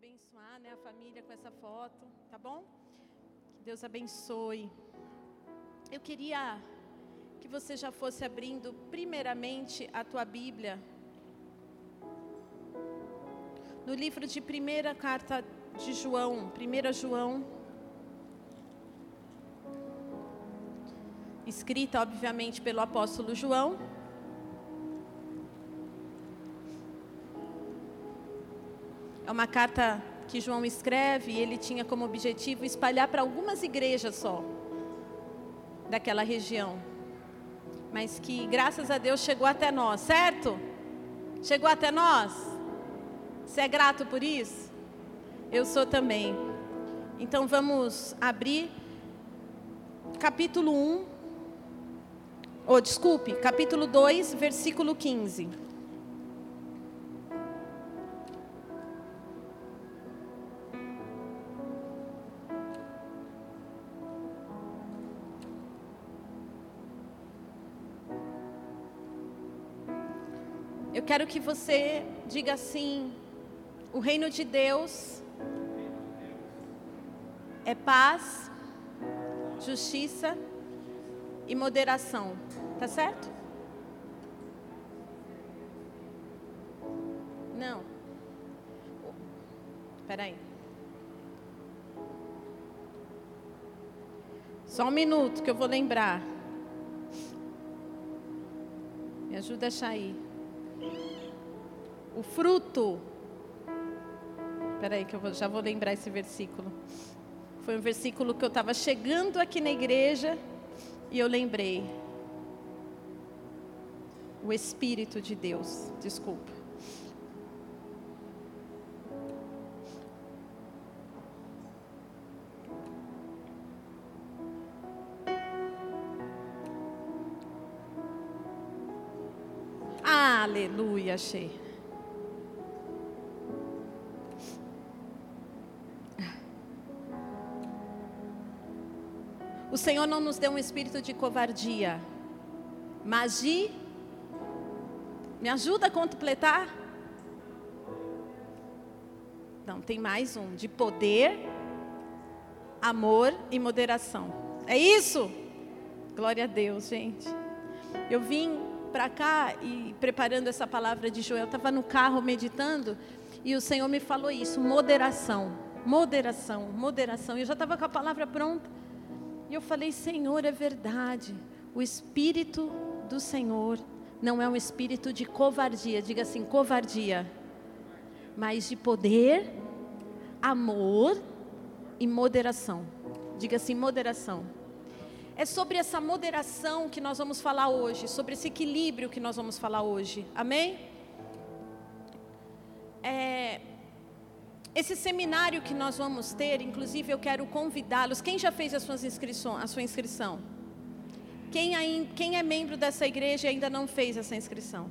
abençoar né, a família com essa foto, tá bom? Que Deus abençoe. Eu queria que você já fosse abrindo, primeiramente, a tua Bíblia. No livro de primeira carta de João, 1 João, escrita, obviamente, pelo apóstolo João. É uma carta que João escreve e ele tinha como objetivo espalhar para algumas igrejas só daquela região. Mas que graças a Deus chegou até nós, certo? Chegou até nós? Você é grato por isso? Eu sou também. Então vamos abrir capítulo 1. Oh, desculpe, capítulo 2, versículo 15. Quero que você diga assim: o reino de Deus é paz, justiça e moderação. Tá certo? Não. Espera aí. Só um minuto que eu vou lembrar. Me ajuda a achar aí. O fruto. Espera aí que eu já vou lembrar esse versículo. Foi um versículo que eu estava chegando aqui na igreja e eu lembrei. O Espírito de Deus. Desculpa. Aleluia, achei. O Senhor não nos deu um espírito de covardia, mas de. Me ajuda a completar? Não, tem mais um: de poder, amor e moderação. É isso? Glória a Deus, gente. Eu vim para cá e preparando essa palavra de Joel, estava no carro meditando e o Senhor me falou isso: moderação, moderação, moderação. Eu já estava com a palavra pronta. E eu falei: Senhor, é verdade. O Espírito do Senhor não é um espírito de covardia, diga assim: covardia, mas de poder, amor e moderação. Diga assim: moderação. É sobre essa moderação que nós vamos falar hoje, sobre esse equilíbrio que nós vamos falar hoje. Amém? É, esse seminário que nós vamos ter, inclusive eu quero convidá-los. Quem já fez as suas inscrições, a sua inscrição? Quem, quem é membro dessa igreja e ainda não fez essa inscrição?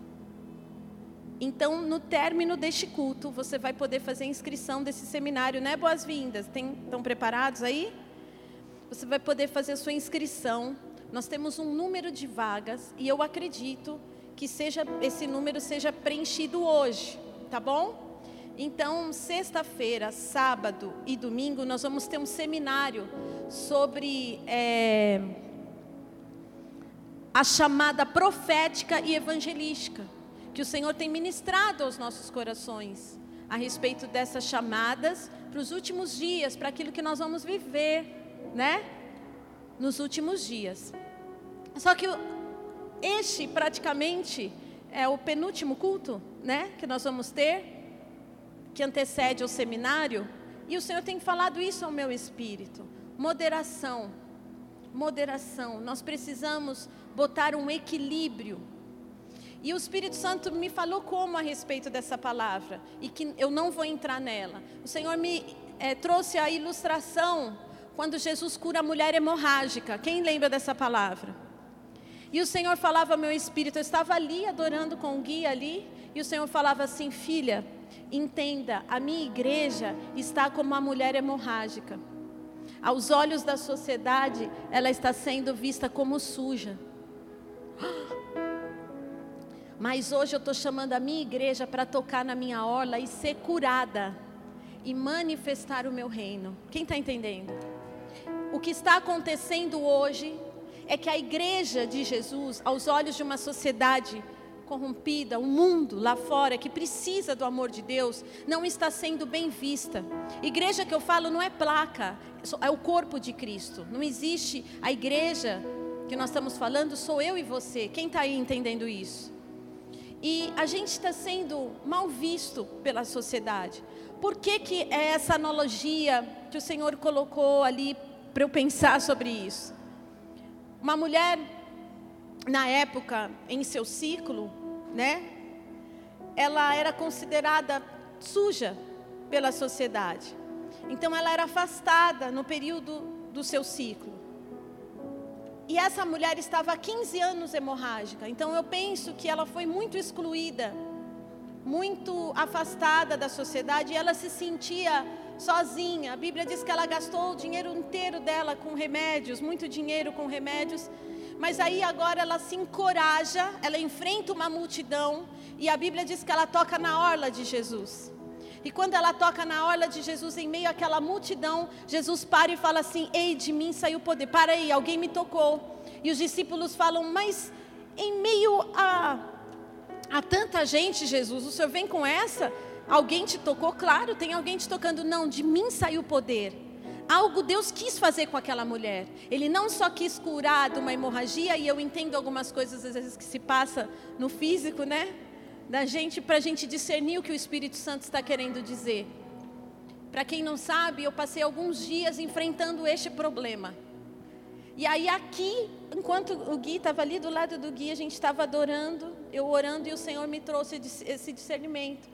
Então, no término deste culto, você vai poder fazer a inscrição desse seminário, né? Boas-vindas. Estão preparados aí? Você vai poder fazer a sua inscrição. Nós temos um número de vagas e eu acredito que seja esse número seja preenchido hoje, tá bom? Então, sexta-feira, sábado e domingo, nós vamos ter um seminário sobre é, a chamada profética e evangelística, que o Senhor tem ministrado aos nossos corações a respeito dessas chamadas para os últimos dias, para aquilo que nós vamos viver né? Nos últimos dias. Só que este praticamente é o penúltimo culto, né? Que nós vamos ter, que antecede o seminário. E o Senhor tem falado isso ao meu espírito. Moderação. Moderação. Nós precisamos botar um equilíbrio. E o Espírito Santo me falou como a respeito dessa palavra. E que eu não vou entrar nela. O Senhor me é, trouxe a ilustração quando Jesus cura a mulher hemorrágica. Quem lembra dessa palavra? E o Senhor falava ao meu espírito, eu estava ali adorando com o guia ali, e o Senhor falava assim: filha, entenda, a minha igreja está como uma mulher hemorrágica. Aos olhos da sociedade, ela está sendo vista como suja. Mas hoje eu estou chamando a minha igreja para tocar na minha orla e ser curada e manifestar o meu reino. Quem está entendendo? O que está acontecendo hoje é que a igreja de Jesus, aos olhos de uma sociedade corrompida, o um mundo lá fora que precisa do amor de Deus, não está sendo bem vista. Igreja que eu falo não é placa, é o corpo de Cristo. Não existe a igreja que nós estamos falando, sou eu e você. Quem está aí entendendo isso? E a gente está sendo mal visto pela sociedade. Por que, que é essa analogia que o Senhor colocou ali para eu pensar sobre isso? Uma mulher, na época, em seu ciclo, né? Ela era considerada suja pela sociedade. Então ela era afastada no período do seu ciclo. E essa mulher estava há 15 anos hemorrágica. Então eu penso que ela foi muito excluída, muito afastada da sociedade e ela se sentia sozinha. A Bíblia diz que ela gastou o dinheiro inteiro dela com remédios, muito dinheiro com remédios. Mas aí agora ela se encoraja, ela enfrenta uma multidão e a Bíblia diz que ela toca na orla de Jesus. E quando ela toca na orla de Jesus, em meio àquela multidão, Jesus para e fala assim: Ei, de mim saiu poder. Para aí, alguém me tocou. E os discípulos falam: Mas em meio a, a tanta gente, Jesus, o senhor vem com essa? Alguém te tocou? Claro, tem alguém te tocando. Não, de mim saiu poder. Algo Deus quis fazer com aquela mulher. Ele não só quis curar de uma hemorragia, e eu entendo algumas coisas às vezes que se passa no físico, né? Da gente, para a gente discernir o que o Espírito Santo está querendo dizer. Para quem não sabe, eu passei alguns dias enfrentando este problema. E aí aqui, enquanto o Gui estava ali do lado do Gui, a gente estava adorando, eu orando e o Senhor me trouxe esse discernimento.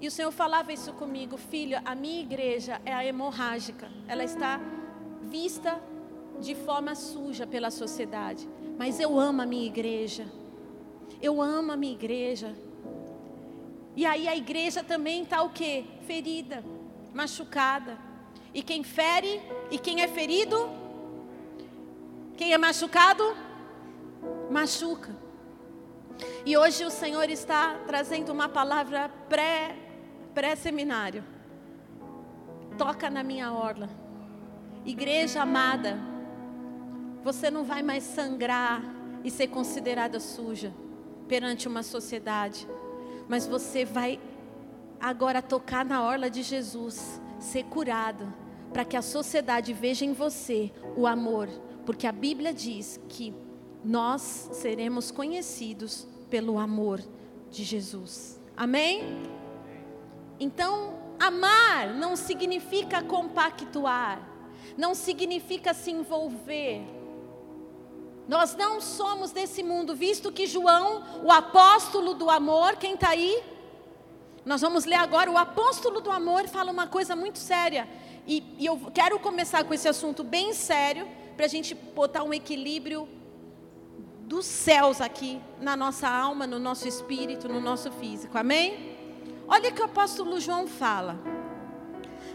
E o Senhor falava isso comigo, filho, a minha igreja é a hemorrágica. Ela está vista de forma suja pela sociedade. Mas eu amo a minha igreja. Eu amo a minha igreja. E aí a igreja também está o quê? Ferida, machucada. E quem fere e quem é ferido? Quem é machucado? Machuca. E hoje o Senhor está trazendo uma palavra pré pré-seminário. Toca na minha orla. Igreja amada, você não vai mais sangrar e ser considerada suja perante uma sociedade, mas você vai agora tocar na orla de Jesus, ser curado, para que a sociedade veja em você o amor, porque a Bíblia diz que nós seremos conhecidos pelo amor de Jesus. Amém? Então, amar não significa compactuar, não significa se envolver. Nós não somos desse mundo, visto que João, o apóstolo do amor, quem está aí? Nós vamos ler agora, o apóstolo do amor fala uma coisa muito séria. E, e eu quero começar com esse assunto bem sério, para a gente botar um equilíbrio dos céus aqui na nossa alma, no nosso espírito, no nosso físico. Amém? Olha o que o apóstolo João fala: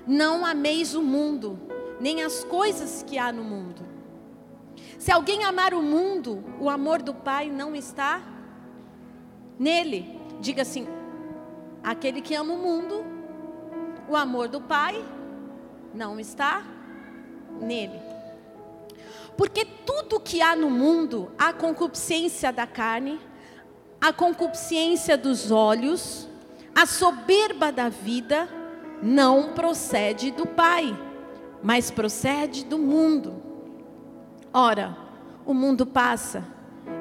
Não ameis o mundo, nem as coisas que há no mundo. Se alguém amar o mundo, o amor do Pai não está nele. Diga assim: aquele que ama o mundo, o amor do Pai não está nele. Porque tudo que há no mundo, a concupiscência da carne, a concupiscência dos olhos, a soberba da vida não procede do Pai, mas procede do mundo. Ora, o mundo passa,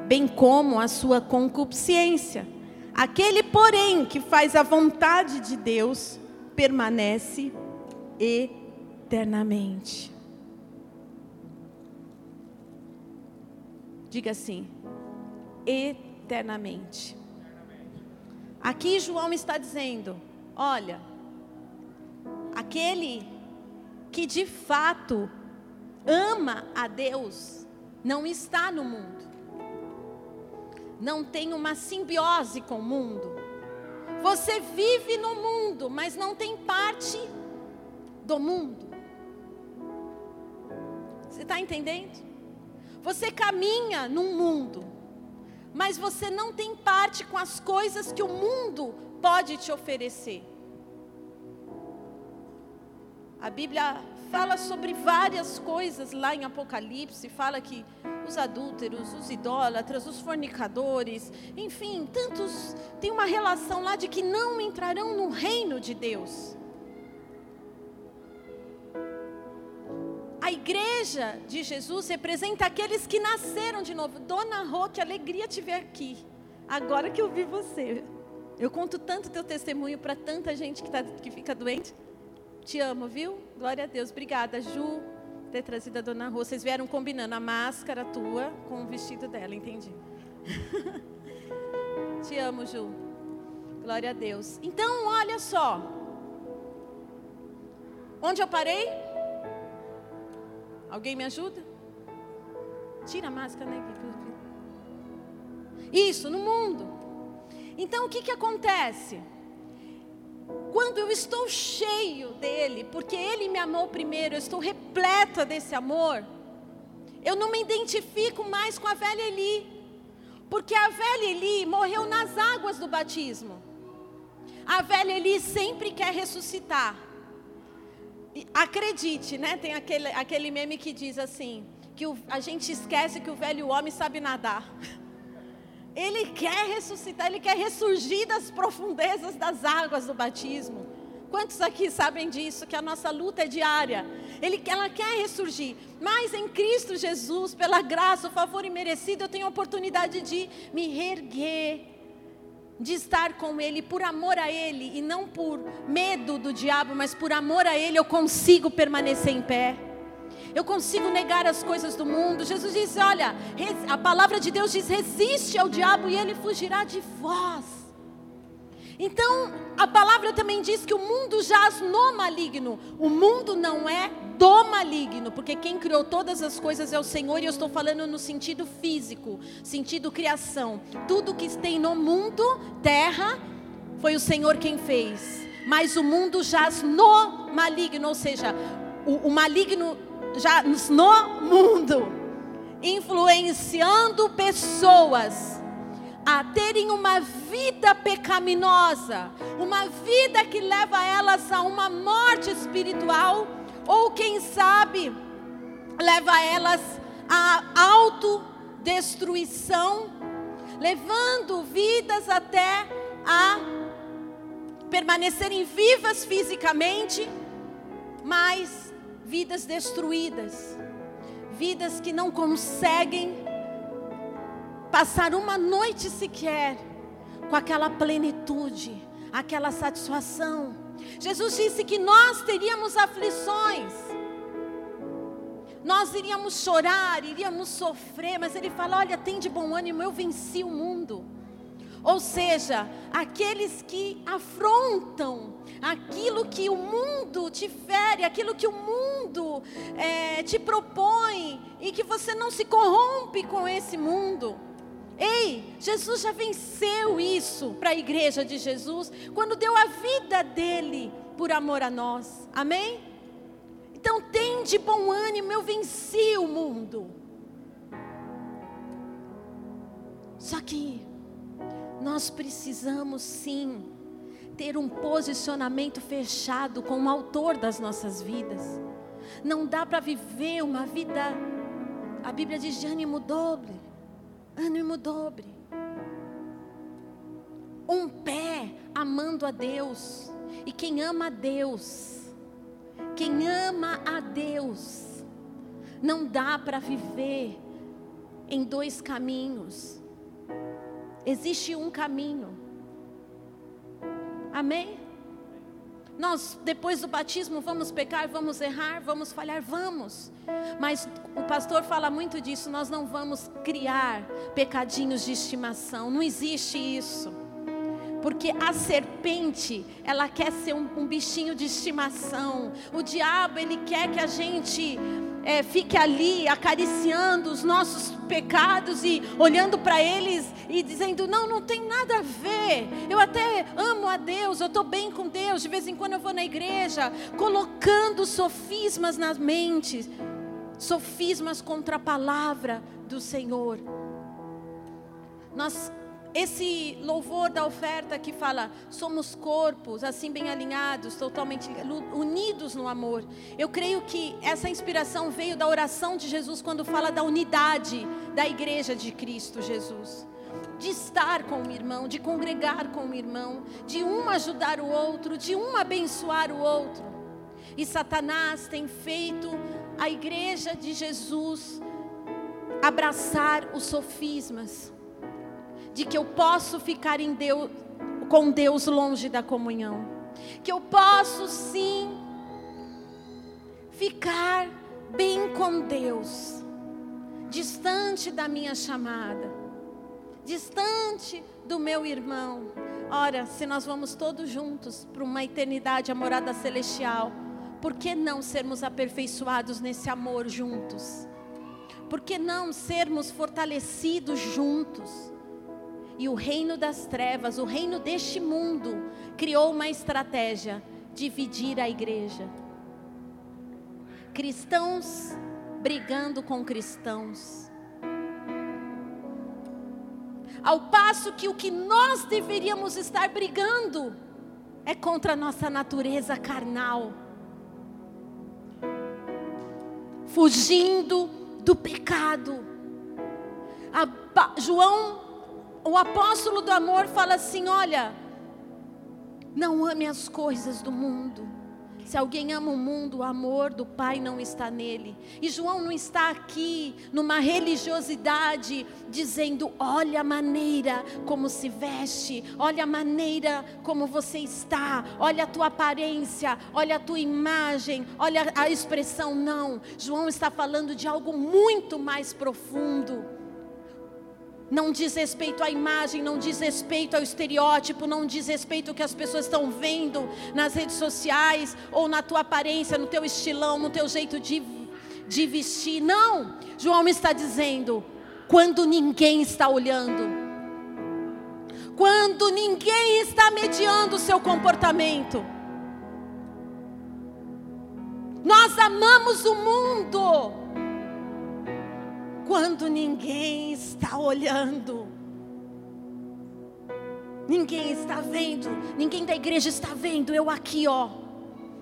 bem como a sua concupiscência. Aquele, porém, que faz a vontade de Deus, permanece eternamente. Diga assim: eternamente. Aqui João está dizendo: olha, aquele que de fato ama a Deus não está no mundo, não tem uma simbiose com o mundo. Você vive no mundo, mas não tem parte do mundo. Você está entendendo? Você caminha num mundo, mas você não tem parte com as coisas que o mundo pode te oferecer. A Bíblia fala sobre várias coisas lá em Apocalipse, fala que os adúlteros, os idólatras, os fornicadores, enfim, tantos tem uma relação lá de que não entrarão no reino de Deus. A igreja de Jesus representa aqueles que nasceram de novo. Dona Rô, que alegria te ver aqui. Agora que eu vi você. Eu conto tanto teu testemunho para tanta gente que, tá, que fica doente. Te amo, viu? Glória a Deus. Obrigada, Ju, ter trazido a dona Rô. Vocês vieram combinando a máscara tua com o vestido dela, entendi. Te amo, Ju. Glória a Deus. Então, olha só. Onde eu parei? Alguém me ajuda? Tira a máscara, né? Isso, no mundo. Então, o que, que acontece? Quando eu estou cheio dele, porque ele me amou primeiro, eu estou repleta desse amor, eu não me identifico mais com a velha Eli, porque a velha Eli morreu nas águas do batismo. A velha Eli sempre quer ressuscitar. Acredite, né? Tem aquele, aquele meme que diz assim: que o, a gente esquece que o velho homem sabe nadar. Ele quer ressuscitar, ele quer ressurgir das profundezas das águas do batismo. Quantos aqui sabem disso? Que a nossa luta é diária. Ele, ela quer ressurgir. Mas em Cristo Jesus, pela graça, o favor imerecido, eu tenho a oportunidade de me reerguer, de estar com Ele, por amor a Ele, e não por medo do diabo, mas por amor a Ele, eu consigo permanecer em pé eu consigo negar as coisas do mundo. Jesus diz: olha, a palavra de Deus diz: resiste ao diabo e ele fugirá de vós. Então, a palavra também diz que o mundo jaz no maligno. O mundo não é do maligno, porque quem criou todas as coisas é o Senhor, e eu estou falando no sentido físico, sentido criação. Tudo que tem no mundo, terra, foi o Senhor quem fez. Mas o mundo jaz no maligno, ou seja, o, o maligno já no mundo, influenciando pessoas a terem uma vida pecaminosa, uma vida que leva elas a uma morte espiritual, ou quem sabe, leva elas a autodestruição, levando vidas até a permanecerem vivas fisicamente, mas vidas destruídas, vidas que não conseguem passar uma noite sequer com aquela plenitude, aquela satisfação. Jesus disse que nós teríamos aflições, nós iríamos chorar, iríamos sofrer, mas Ele fala: olha, tem de bom ânimo, eu venci o mundo. Ou seja, aqueles que afrontam aquilo que o mundo te fere, aquilo que o mundo é, te propõe e que você não se corrompe com esse mundo. Ei, Jesus já venceu isso para a igreja de Jesus quando deu a vida dele por amor a nós. Amém? Então tem de bom ânimo, eu venci o mundo. Só que nós precisamos sim ter um posicionamento fechado com o autor das nossas vidas. Não dá para viver uma vida, a Bíblia diz de ânimo dobre, ânimo dobre. Um pé amando a Deus, e quem ama a Deus, quem ama a Deus, não dá para viver em dois caminhos. Existe um caminho. Amém? Nós, depois do batismo, vamos pecar, vamos errar, vamos falhar, vamos. Mas o pastor fala muito disso, nós não vamos criar pecadinhos de estimação, não existe isso. Porque a serpente, ela quer ser um, um bichinho de estimação. O diabo, ele quer que a gente é, fique ali acariciando os nossos pecados e olhando para eles e dizendo: não, não tem nada a ver. Eu até amo a Deus, eu estou bem com Deus. De vez em quando eu vou na igreja, colocando sofismas nas mentes, sofismas contra a palavra do Senhor. Nós esse louvor da oferta que fala, somos corpos, assim bem alinhados, totalmente unidos no amor. Eu creio que essa inspiração veio da oração de Jesus quando fala da unidade da igreja de Cristo Jesus. De estar com o irmão, de congregar com o irmão, de um ajudar o outro, de um abençoar o outro. E Satanás tem feito a igreja de Jesus abraçar os sofismas de que eu posso ficar em Deus, com Deus longe da comunhão, que eu posso sim ficar bem com Deus, distante da minha chamada, distante do meu irmão. Ora, se nós vamos todos juntos para uma eternidade, a morada celestial, por que não sermos aperfeiçoados nesse amor juntos? Por que não sermos fortalecidos juntos? E o reino das trevas, o reino deste mundo, criou uma estratégia: dividir a igreja. Cristãos brigando com cristãos. Ao passo que o que nós deveríamos estar brigando é contra a nossa natureza carnal. Fugindo do pecado. A, João o apóstolo do amor fala assim: olha, não ame as coisas do mundo. Se alguém ama o mundo, o amor do Pai não está nele. E João não está aqui numa religiosidade dizendo: olha a maneira como se veste, olha a maneira como você está, olha a tua aparência, olha a tua imagem, olha a expressão. Não. João está falando de algo muito mais profundo não diz respeito à imagem, não diz respeito ao estereótipo, não diz respeito ao que as pessoas estão vendo nas redes sociais, ou na tua aparência, no teu estilão, no teu jeito de, de vestir. Não! João está dizendo: quando ninguém está olhando, quando ninguém está mediando o seu comportamento. Nós amamos o mundo quando ninguém está olhando. Ninguém está vendo, ninguém da igreja está vendo, eu aqui, ó.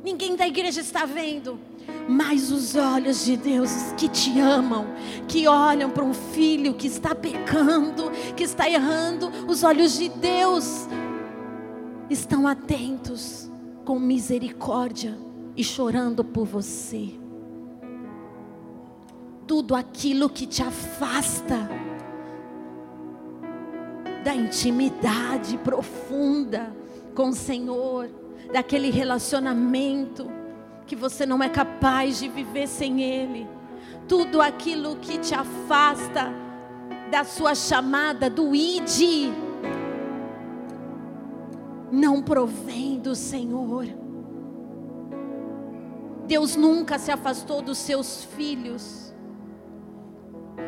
Ninguém da igreja está vendo, mas os olhos de Deus que te amam, que olham para um filho que está pecando, que está errando, os olhos de Deus estão atentos com misericórdia e chorando por você tudo aquilo que te afasta da intimidade profunda com o Senhor, daquele relacionamento que você não é capaz de viver sem Ele. Tudo aquilo que te afasta da sua chamada, do ID, não provém do Senhor. Deus nunca se afastou dos seus filhos.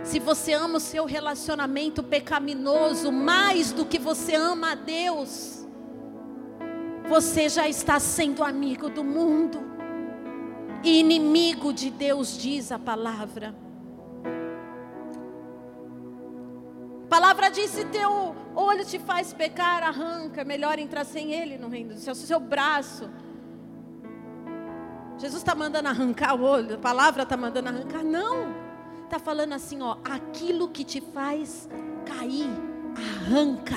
Se você ama o seu relacionamento pecaminoso mais do que você ama a Deus, você já está sendo amigo do mundo e inimigo de Deus, diz a palavra. A palavra diz: se teu olho te faz pecar, arranca, melhor entrar sem ele no reino do céu. Se seu braço. Jesus está mandando arrancar o olho, a palavra está mandando arrancar, não está falando assim, ó, aquilo que te faz cair, arranca.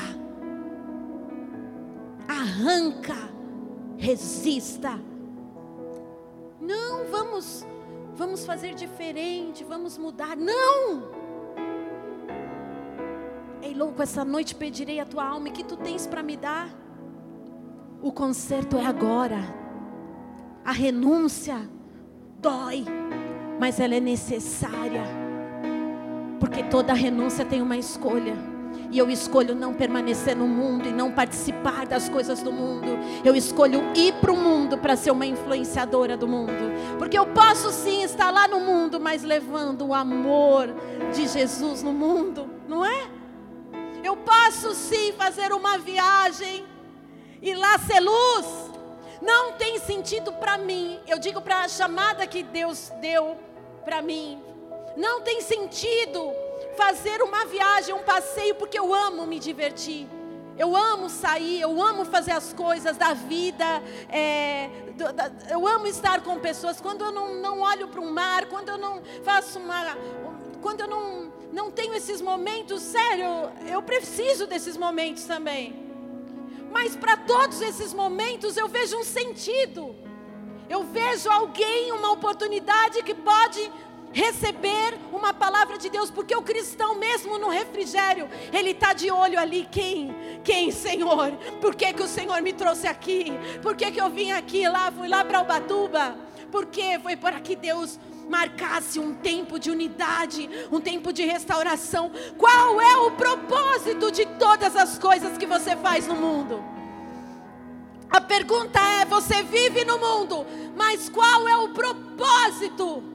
Arranca. Resista. Não, vamos vamos fazer diferente, vamos mudar. Não! Ei, louco, essa noite pedirei a tua alma, e que tu tens para me dar? O conserto é agora. A renúncia dói, mas ela é necessária. Porque toda renúncia tem uma escolha. E eu escolho não permanecer no mundo e não participar das coisas do mundo. Eu escolho ir para o mundo para ser uma influenciadora do mundo. Porque eu posso sim estar lá no mundo, mas levando o amor de Jesus no mundo, não é? Eu posso sim fazer uma viagem e lá ser luz. Não tem sentido para mim. Eu digo para a chamada que Deus deu para mim não tem sentido fazer uma viagem, um passeio, porque eu amo me divertir. Eu amo sair, eu amo fazer as coisas da vida, é, do, da, eu amo estar com pessoas. Quando eu não, não olho para o mar, quando eu não faço uma. Quando eu não, não tenho esses momentos, sério, eu preciso desses momentos também. Mas para todos esses momentos eu vejo um sentido. Eu vejo alguém, uma oportunidade que pode receber uma palavra de Deus, porque o cristão, mesmo no refrigério, ele está de olho ali. Quem? Quem, Senhor? Por que, que o Senhor me trouxe aqui? Por que, que eu vim aqui lá? Fui lá para Ubatuba? Porque foi para que Deus marcasse um tempo de unidade, um tempo de restauração. Qual é o propósito de todas as coisas que você faz no mundo? A pergunta é: você vive no mundo, mas qual é o propósito?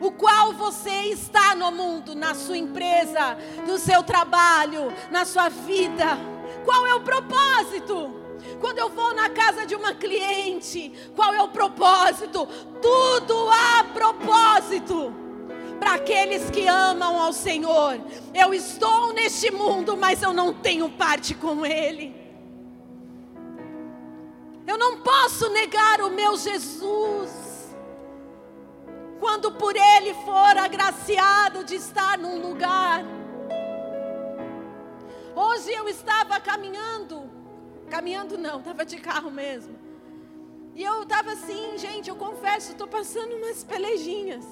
O qual você está no mundo, na sua empresa, no seu trabalho, na sua vida? Qual é o propósito? Quando eu vou na casa de uma cliente, qual é o propósito? Tudo há propósito para aqueles que amam ao Senhor. Eu estou neste mundo, mas eu não tenho parte com Ele. Eu não posso negar o meu Jesus. Quando por Ele for agraciado de estar num lugar. Hoje eu estava caminhando, caminhando não, estava de carro mesmo. E eu estava assim, gente, eu confesso, estou passando umas pelejinhas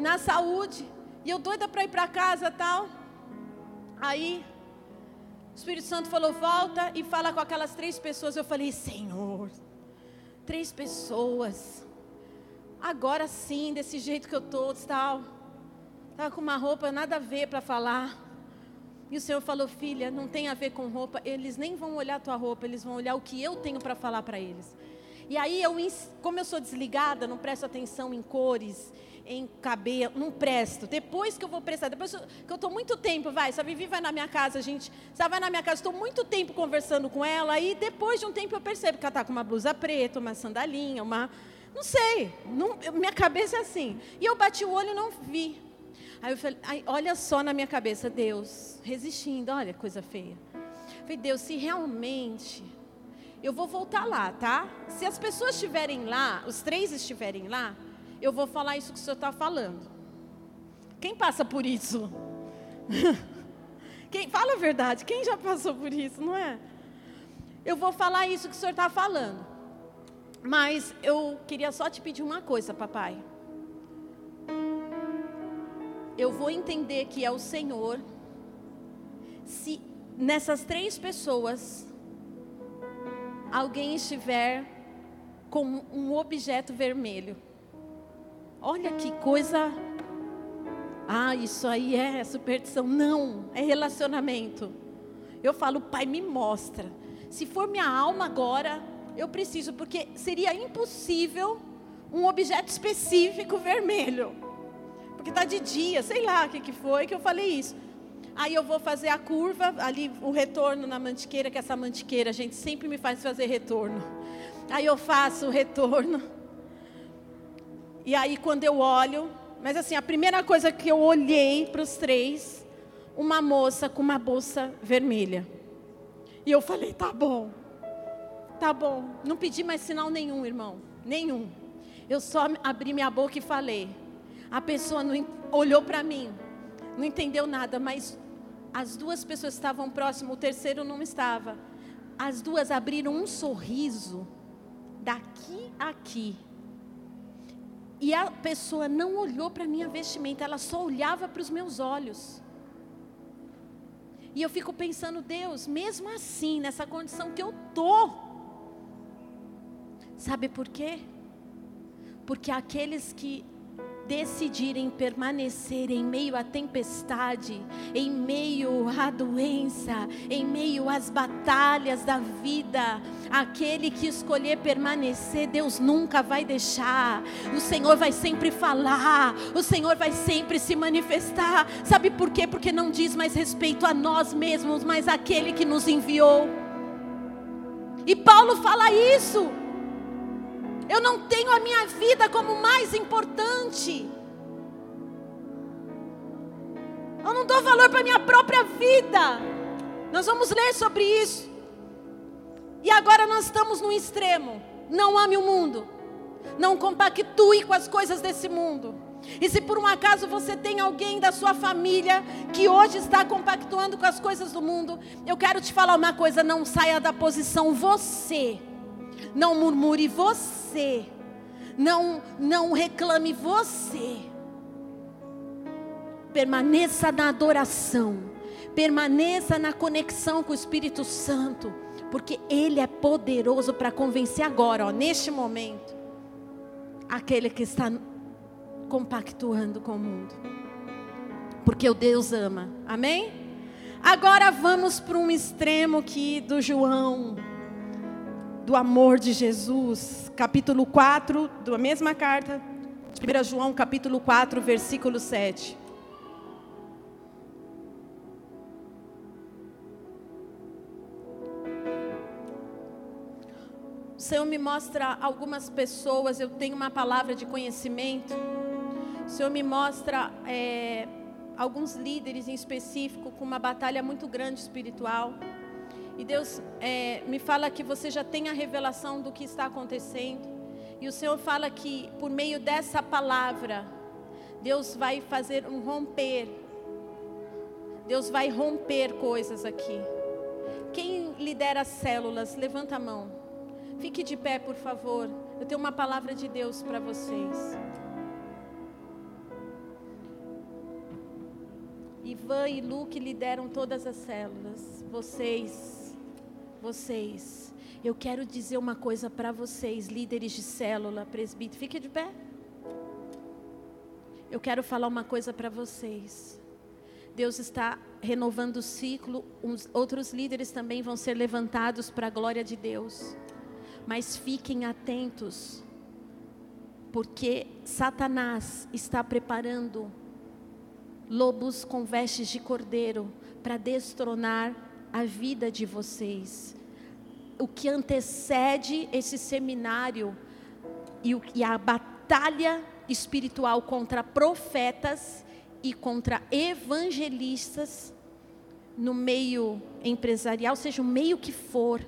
na saúde. E eu doida para ir para casa tal. Aí o Espírito Santo falou: volta e fala com aquelas três pessoas. Eu falei: Senhor, três pessoas. Agora sim, desse jeito que eu estou, tal. Estava com uma roupa nada a ver para falar. E o Senhor falou: Filha, não tem a ver com roupa. Eles nem vão olhar tua roupa, eles vão olhar o que eu tenho para falar para eles. E aí, eu, como eu sou desligada, não presto atenção em cores, em cabelo, não presto. Depois que eu vou prestar, depois que eu estou muito tempo, vai, a Vivi vai na minha casa, gente, ela vai na minha casa, estou muito tempo conversando com ela, aí depois de um tempo eu percebo que ela está com uma blusa preta, uma sandalinha, uma. Não sei, não, minha cabeça é assim. E eu bati o olho e não vi. Aí eu falei, aí, olha só na minha cabeça, Deus, resistindo, olha coisa feia. Eu falei, Deus, se realmente eu vou voltar lá, tá? Se as pessoas estiverem lá, os três estiverem lá, eu vou falar isso que o senhor está falando. Quem passa por isso? Quem fala a verdade? Quem já passou por isso, não é? Eu vou falar isso que o senhor está falando. Mas eu queria só te pedir uma coisa, papai. Eu vou entender que é o Senhor se nessas três pessoas alguém estiver com um objeto vermelho. Olha que coisa. Ah, isso aí é superstição. Não, é relacionamento. Eu falo, Pai, me mostra. Se for minha alma agora, eu preciso, porque seria impossível um objeto específico vermelho. Porque está de dia, sei lá o que, que foi que eu falei isso. Aí eu vou fazer a curva, ali o retorno na mantiqueira, que essa mantiqueira, a gente sempre me faz fazer retorno. Aí eu faço o retorno. E aí quando eu olho, mas assim, a primeira coisa que eu olhei para os três, uma moça com uma bolsa vermelha. E eu falei, tá bom. Tá bom. Não pedi mais sinal nenhum, irmão. Nenhum. Eu só abri minha boca e falei. A pessoa não olhou para mim. Não entendeu nada, mas as duas pessoas estavam próximas, o terceiro não estava. As duas abriram um sorriso daqui a aqui. E a pessoa não olhou para minha vestimenta, ela só olhava para os meus olhos. E eu fico pensando, Deus, mesmo assim, nessa condição que eu tô, sabe por quê? Porque aqueles que decidirem permanecer em meio à tempestade, em meio à doença, em meio às batalhas da vida, aquele que escolher permanecer, Deus nunca vai deixar. O Senhor vai sempre falar, o Senhor vai sempre se manifestar. Sabe por quê? Porque não diz mais respeito a nós mesmos, mas àquele que nos enviou. E Paulo fala isso. Eu não tenho a minha vida como mais importante. Eu não dou valor para minha própria vida. Nós vamos ler sobre isso. E agora nós estamos no extremo. Não ame o mundo. Não compactue com as coisas desse mundo. E se por um acaso você tem alguém da sua família que hoje está compactuando com as coisas do mundo, eu quero te falar uma coisa: não saia da posição você, não murmure você, não, não reclame você. Permaneça na adoração, permaneça na conexão com o Espírito Santo, porque Ele é poderoso para convencer agora, ó, neste momento, aquele que está compactuando com o mundo. Porque o Deus ama. Amém? Agora vamos para um extremo aqui do João, do amor de Jesus, capítulo 4, da mesma carta, 1 João, capítulo 4, versículo 7. O Senhor me mostra algumas pessoas, eu tenho uma palavra de conhecimento o Senhor me mostra é, alguns líderes em específico com uma batalha muito grande espiritual. E Deus é, me fala que você já tem a revelação do que está acontecendo. E o Senhor fala que por meio dessa palavra, Deus vai fazer um romper. Deus vai romper coisas aqui. Quem lidera células, levanta a mão. Fique de pé, por favor. Eu tenho uma palavra de Deus para vocês. Ivan e Luke lideram todas as células. Vocês, vocês, eu quero dizer uma coisa para vocês, líderes de célula, presbítero, fique de pé. Eu quero falar uma coisa para vocês. Deus está renovando o ciclo, uns, outros líderes também vão ser levantados para a glória de Deus. Mas fiquem atentos, porque Satanás está preparando lobos com vestes de cordeiro para destronar a vida de vocês. O que antecede esse seminário e, e a batalha espiritual contra profetas e contra evangelistas no meio empresarial, seja o meio que for,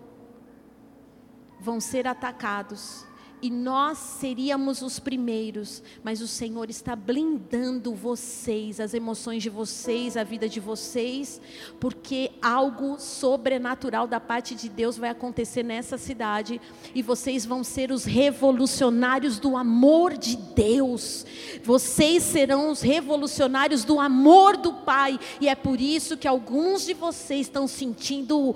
vão ser atacados e nós seríamos os primeiros, mas o Senhor está blindando vocês, as emoções de vocês, a vida de vocês, porque algo sobrenatural da parte de Deus vai acontecer nessa cidade e vocês vão ser os revolucionários do amor de Deus. Vocês serão os revolucionários do amor do Pai, e é por isso que alguns de vocês estão sentindo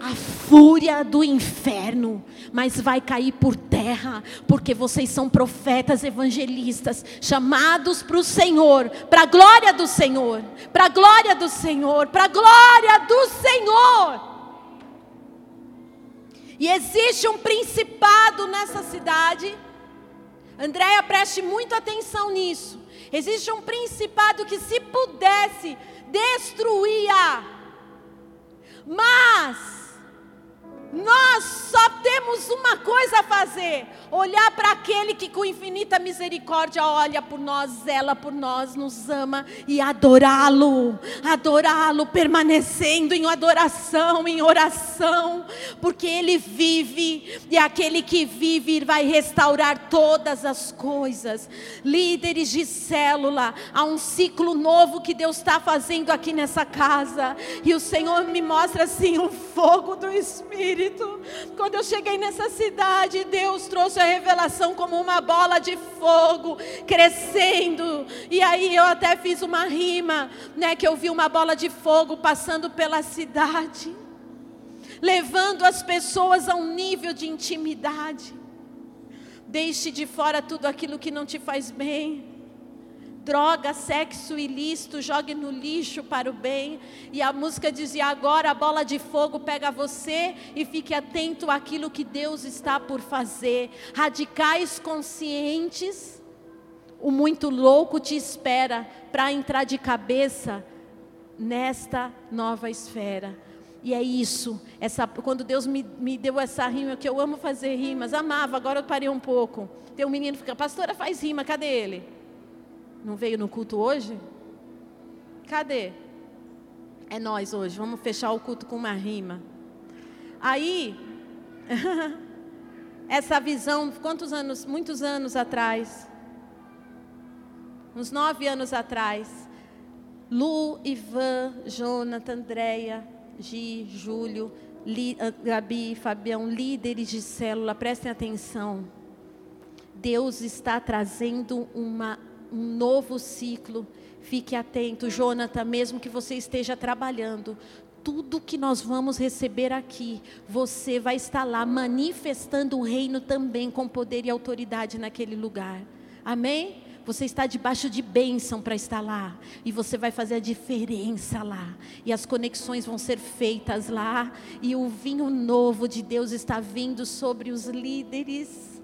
a fúria do inferno, mas vai cair por terra, porque vocês são profetas evangelistas, chamados para o Senhor, para a glória do Senhor, para a glória do Senhor, para a glória do Senhor. E existe um principado nessa cidade. Andréia, preste muita atenção nisso. Existe um principado que, se pudesse, destruía. Mas nós só temos uma coisa a fazer: olhar para aquele que com infinita misericórdia olha por nós, zela por nós, nos ama e adorá-lo, adorá-lo, permanecendo em adoração, em oração, porque Ele vive e aquele que vive vai restaurar todas as coisas. Líderes de célula, há um ciclo novo que Deus está fazendo aqui nessa casa, e o Senhor me mostra assim o fogo do Espírito. Espírito. Quando eu cheguei nessa cidade, Deus trouxe a revelação como uma bola de fogo crescendo. E aí eu até fiz uma rima, né, que eu vi uma bola de fogo passando pela cidade, levando as pessoas a um nível de intimidade. Deixe de fora tudo aquilo que não te faz bem droga, sexo ilícito, jogue no lixo para o bem. E a música dizia: agora a bola de fogo pega você e fique atento àquilo que Deus está por fazer. Radicais conscientes, o muito louco te espera para entrar de cabeça nesta nova esfera. E é isso, essa, quando Deus me, me deu essa rima, que eu amo fazer rimas, amava, agora eu parei um pouco. Tem um menino que fica, pastora, faz rima, cadê ele? Não veio no culto hoje? Cadê? É nós hoje. Vamos fechar o culto com uma rima. Aí, essa visão, quantos anos? Muitos anos atrás. Uns nove anos atrás. Lu, Ivan, Jonathan, Andréia, Gi, Júlio, Li, ah, Gabi, Fabião, líderes de célula, prestem atenção. Deus está trazendo uma, um novo ciclo. Fique atento, Jonathan, mesmo que você esteja trabalhando, tudo que nós vamos receber aqui, você vai estar lá manifestando o reino também com poder e autoridade naquele lugar. Amém? Você está debaixo de bênção para estar lá. E você vai fazer a diferença lá. E as conexões vão ser feitas lá. E o vinho novo de Deus está vindo sobre os líderes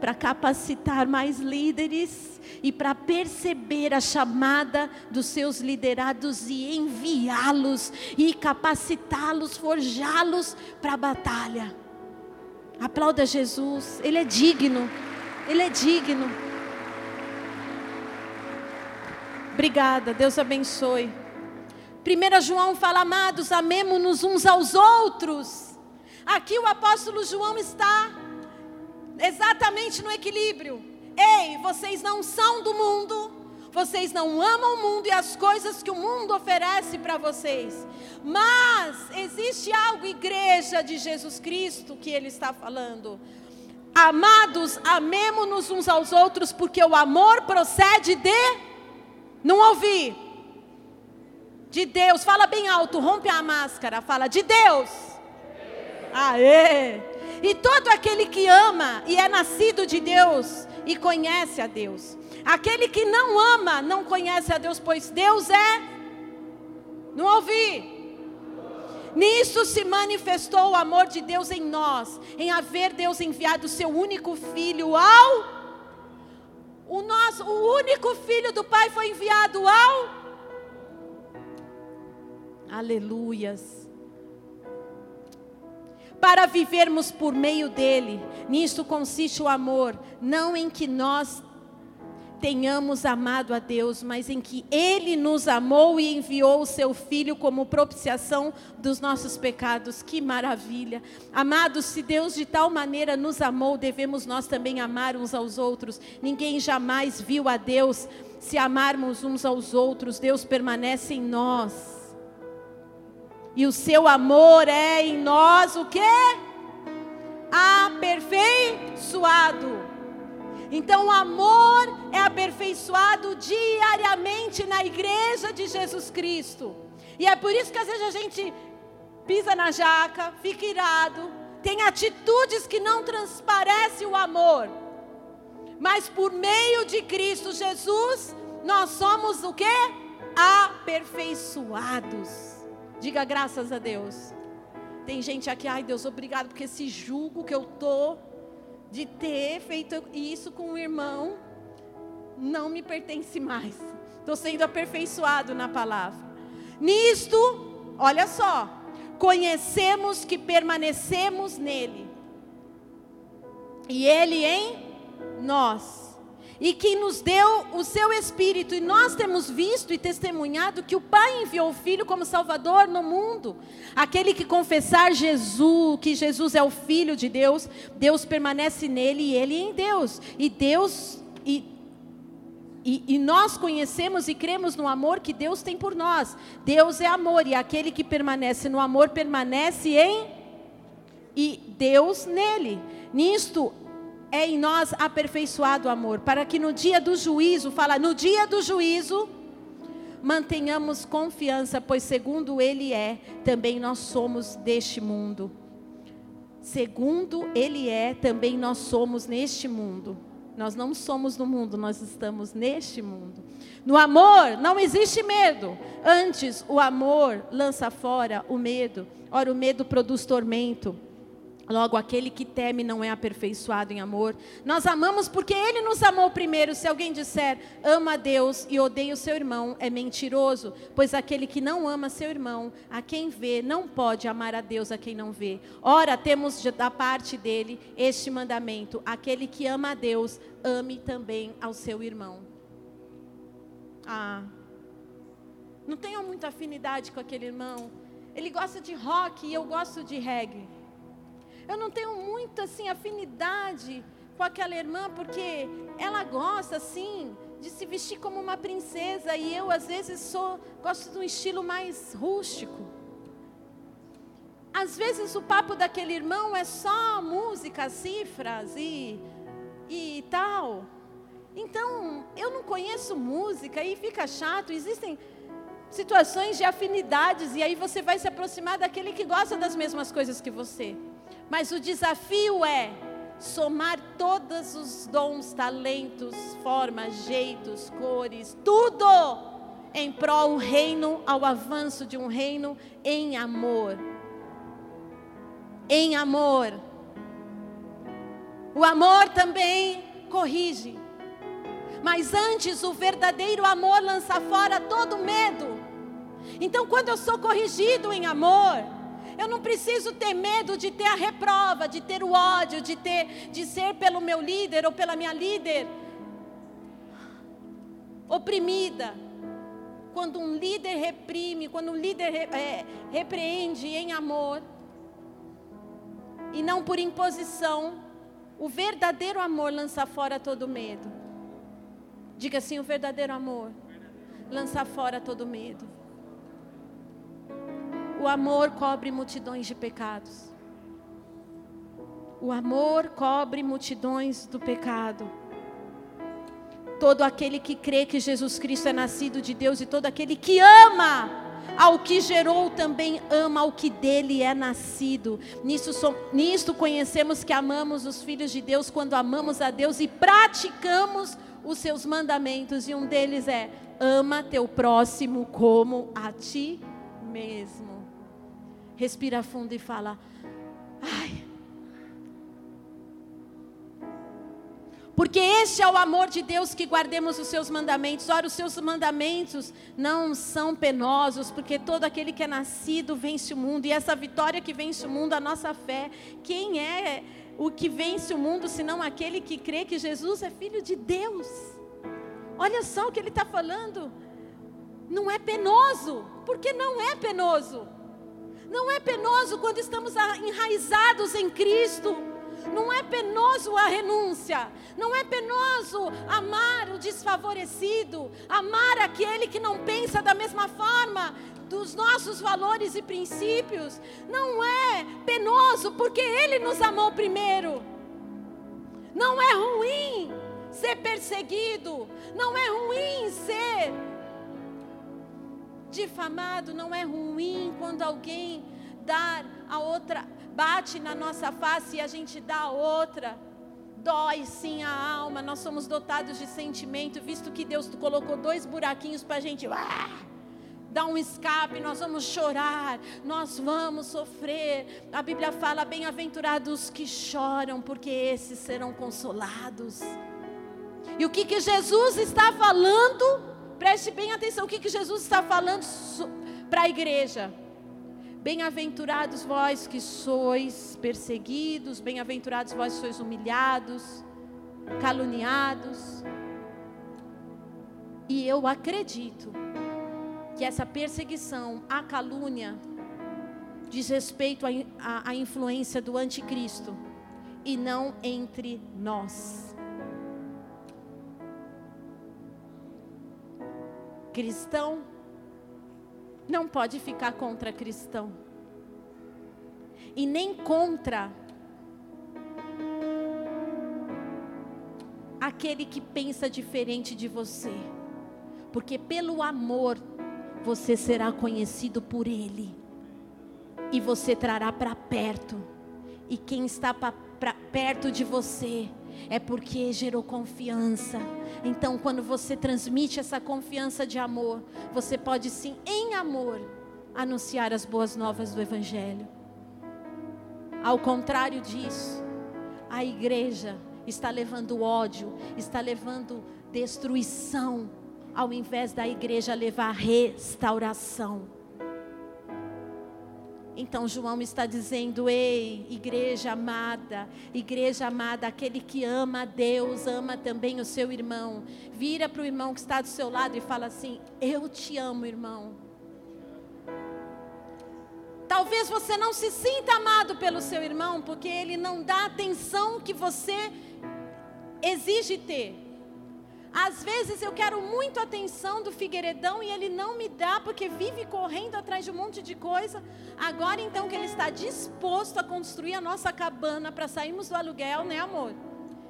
para capacitar mais líderes e para perceber a chamada dos seus liderados e enviá-los e capacitá-los, forjá-los para a batalha. Aplauda Jesus, Ele é digno, Ele é digno. Obrigada, Deus abençoe. 1 João fala, amados, amemos-nos uns aos outros. Aqui o apóstolo João está exatamente no equilíbrio. Ei, vocês não são do mundo, vocês não amam o mundo e as coisas que o mundo oferece para vocês. Mas existe algo, igreja de Jesus Cristo, que ele está falando. Amados, amemo-nos uns aos outros, porque o amor procede de não ouvi. De Deus, fala bem alto, rompe a máscara, fala de Deus. Aê! E todo aquele que ama e é nascido de Deus e conhece a Deus. Aquele que não ama não conhece a Deus, pois Deus é. Não ouvi. Nisso se manifestou o amor de Deus em nós, em haver Deus enviado o seu único filho ao o nosso, o único filho do Pai foi enviado ao Aleluias. Para vivermos por meio dele. Nisto consiste o amor, não em que nós tenhamos amado a Deus, mas em que Ele nos amou e enviou o Seu Filho como propiciação dos nossos pecados. Que maravilha! Amados, se Deus de tal maneira nos amou, devemos nós também amar uns aos outros. Ninguém jamais viu a Deus. Se amarmos uns aos outros, Deus permanece em nós. E o seu amor é em nós o quê? Aperfeiçoado. Então o amor é aperfeiçoado diariamente na igreja de Jesus Cristo. E é por isso que às vezes a gente pisa na jaca, fica irado, tem atitudes que não transparecem o amor. Mas por meio de Cristo Jesus, nós somos o que? Aperfeiçoados. Diga graças a Deus. Tem gente aqui, ai Deus, obrigado, porque esse julgo que eu estou de ter feito isso com o irmão não me pertence mais. Estou sendo aperfeiçoado na palavra. Nisto, olha só, conhecemos que permanecemos nele, e ele em nós e que nos deu o seu Espírito. E nós temos visto e testemunhado que o Pai enviou o Filho como Salvador no mundo. Aquele que confessar Jesus, que Jesus é o Filho de Deus, Deus permanece nele e ele em Deus. E Deus. E, e, e, nós conhecemos e cremos no amor que Deus tem por nós. Deus é amor, e aquele que permanece no amor permanece em. E Deus nele. Nisto é em nós aperfeiçoado o amor, para que no dia do juízo, fala, no dia do juízo, mantenhamos confiança, pois segundo Ele é, também nós somos deste mundo. Segundo Ele é, também nós somos neste mundo. Nós não somos no mundo, nós estamos neste mundo. No amor não existe medo. Antes, o amor lança fora o medo. Ora, o medo produz tormento. Logo, aquele que teme não é aperfeiçoado em amor. Nós amamos porque ele nos amou primeiro. Se alguém disser ama a Deus e odeia o seu irmão, é mentiroso, pois aquele que não ama seu irmão, a quem vê, não pode amar a Deus a quem não vê. Ora, temos da parte dele este mandamento: aquele que ama a Deus, ame também ao seu irmão. Ah. Não tenho muita afinidade com aquele irmão. Ele gosta de rock e eu gosto de reggae. Eu não tenho muita assim afinidade com aquela irmã porque ela gosta assim de se vestir como uma princesa e eu às vezes sou gosto de um estilo mais rústico. Às vezes o papo daquele irmão é só música, cifras e e tal. Então, eu não conheço música e fica chato, existem situações de afinidades e aí você vai se aproximar daquele que gosta das mesmas coisas que você. Mas o desafio é somar todos os dons, talentos, formas, jeitos, cores, tudo em prol do reino, ao avanço de um reino em amor. Em amor. O amor também corrige. Mas antes, o verdadeiro amor lança fora todo medo. Então, quando eu sou corrigido em amor, eu não preciso ter medo de ter a reprova, de ter o ódio, de ter, de ser pelo meu líder ou pela minha líder oprimida. Quando um líder reprime, quando um líder é, repreende em amor e não por imposição, o verdadeiro amor lança fora todo medo. Diga assim: o verdadeiro amor lança fora todo medo. O amor cobre multidões de pecados. O amor cobre multidões do pecado. Todo aquele que crê que Jesus Cristo é nascido de Deus e todo aquele que ama ao que gerou também ama ao que dele é nascido. Nisso, nisto conhecemos que amamos os filhos de Deus quando amamos a Deus e praticamos os seus mandamentos. E um deles é: ama teu próximo como a ti mesmo. Respira fundo e fala: Ai. Porque este é o amor de Deus que guardemos os seus mandamentos. Ora, os seus mandamentos não são penosos, porque todo aquele que é nascido vence o mundo. E essa vitória que vence o mundo, a nossa fé. Quem é o que vence o mundo, senão aquele que crê que Jesus é filho de Deus? Olha só o que ele está falando. Não é penoso, porque não é penoso. Não é penoso quando estamos enraizados em Cristo. Não é penoso a renúncia. Não é penoso amar o desfavorecido. Amar aquele que não pensa da mesma forma dos nossos valores e princípios. Não é penoso porque Ele nos amou primeiro. Não é ruim ser perseguido. Não é ruim ser difamado, não é ruim quando alguém dá a outra, bate na nossa face e a gente dá a outra. Dói sim a alma, nós somos dotados de sentimento, visto que Deus colocou dois buraquinhos para a gente ah, dar um escape, nós vamos chorar, nós vamos sofrer. A Bíblia fala: bem-aventurados que choram, porque esses serão consolados. E o que, que Jesus está falando? Preste bem atenção o que, que Jesus está falando para a igreja. Bem-aventurados vós que sois perseguidos, bem-aventurados vós que sois humilhados, caluniados. E eu acredito que essa perseguição, a calúnia, diz respeito à influência do anticristo e não entre nós. Cristão não pode ficar contra cristão. E nem contra aquele que pensa diferente de você. Porque pelo amor você será conhecido por ele. E você trará para perto. E quem está perto de você é porque gerou confiança. Então, quando você transmite essa confiança de amor, você pode sim, em amor, anunciar as boas novas do Evangelho. Ao contrário disso, a igreja está levando ódio, está levando destruição, ao invés da igreja levar restauração. Então João está dizendo: Ei, igreja amada, igreja amada, aquele que ama a Deus, ama também o seu irmão. Vira para o irmão que está do seu lado e fala assim: Eu te amo, irmão. Talvez você não se sinta amado pelo seu irmão, porque ele não dá a atenção que você exige ter. Às vezes eu quero muito atenção do Figueiredão e ele não me dá porque vive correndo atrás de um monte de coisa. Agora então que ele está disposto a construir a nossa cabana para sairmos do aluguel, né, amor?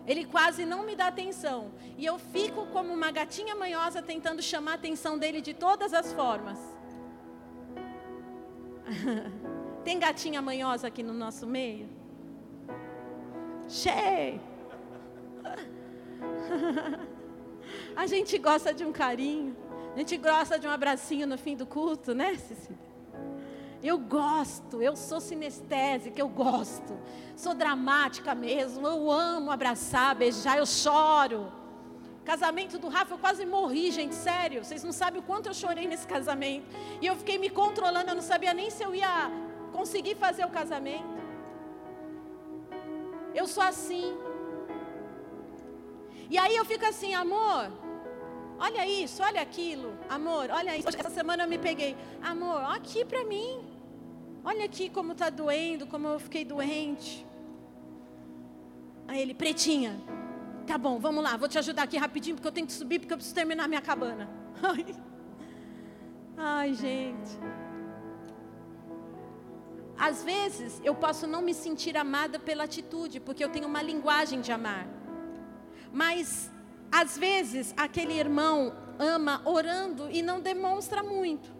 Ele quase não me dá atenção. E eu fico como uma gatinha manhosa tentando chamar a atenção dele de todas as formas. Tem gatinha manhosa aqui no nosso meio? Cheio. A gente gosta de um carinho. A gente gosta de um abracinho no fim do culto, né, Cecília? Eu gosto, eu sou sinestésica, eu gosto. Sou dramática mesmo, eu amo abraçar, beijar, eu choro. Casamento do Rafa, eu quase morri, gente, sério. Vocês não sabem o quanto eu chorei nesse casamento. E eu fiquei me controlando, eu não sabia nem se eu ia conseguir fazer o casamento. Eu sou assim. E aí eu fico assim, amor, olha isso, olha aquilo, amor, olha isso. Essa semana eu me peguei, amor, aqui para mim. Olha aqui como está doendo, como eu fiquei doente. Aí ele, pretinha, tá bom, vamos lá, vou te ajudar aqui rapidinho, porque eu tenho que subir, porque eu preciso terminar minha cabana. Ai, Ai gente. Às vezes eu posso não me sentir amada pela atitude, porque eu tenho uma linguagem de amar. Mas às vezes aquele irmão ama orando e não demonstra muito,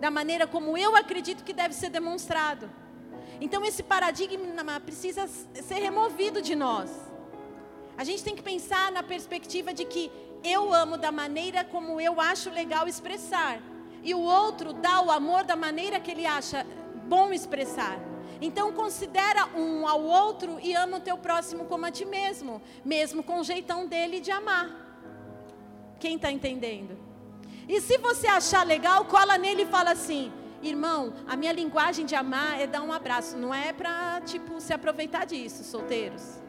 da maneira como eu acredito que deve ser demonstrado. Então esse paradigma precisa ser removido de nós. A gente tem que pensar na perspectiva de que eu amo da maneira como eu acho legal expressar, e o outro dá o amor da maneira que ele acha bom expressar. Então considera um ao outro e ama o teu próximo como a ti mesmo, mesmo com o jeitão dele de amar. Quem está entendendo? E se você achar legal, cola nele e fala assim: irmão, a minha linguagem de amar é dar um abraço, não é para tipo se aproveitar disso, solteiros.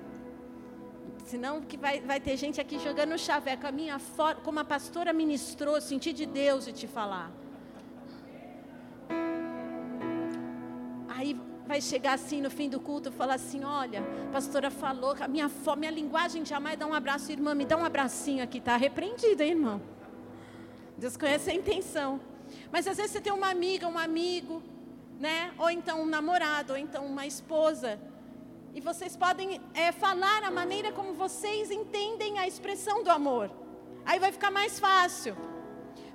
Senão que vai, vai ter gente aqui jogando chaveco. A minha como a pastora ministrou, senti de Deus de te falar. Aí vai chegar assim no fim do culto e falar assim: olha, a pastora falou a minha, minha linguagem amar é dar um abraço, irmã, me dá um abracinho aqui, está repreendido, hein, irmão? Deus conhece a intenção. Mas às vezes você tem uma amiga, um amigo, né? Ou então um namorado, ou então uma esposa. E vocês podem é, falar a maneira como vocês entendem a expressão do amor. Aí vai ficar mais fácil.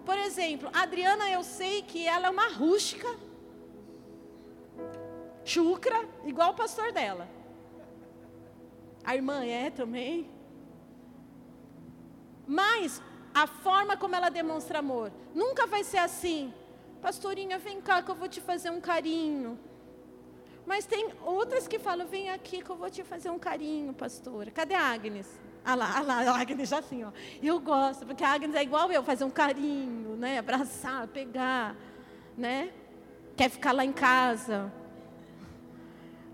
Por exemplo, a Adriana, eu sei que ela é uma rústica chucra, igual o pastor dela. A irmã é também. Mas a forma como ela demonstra amor nunca vai ser assim. Pastorinha, vem cá que eu vou te fazer um carinho. Mas tem outras que falam, vem aqui que eu vou te fazer um carinho, pastora. Cadê a Agnes? Ah lá, ah lá, a Agnes já assim, ó. Eu gosto, porque a Agnes é igual eu, fazer um carinho, né? Abraçar, pegar, né? Quer ficar lá em casa.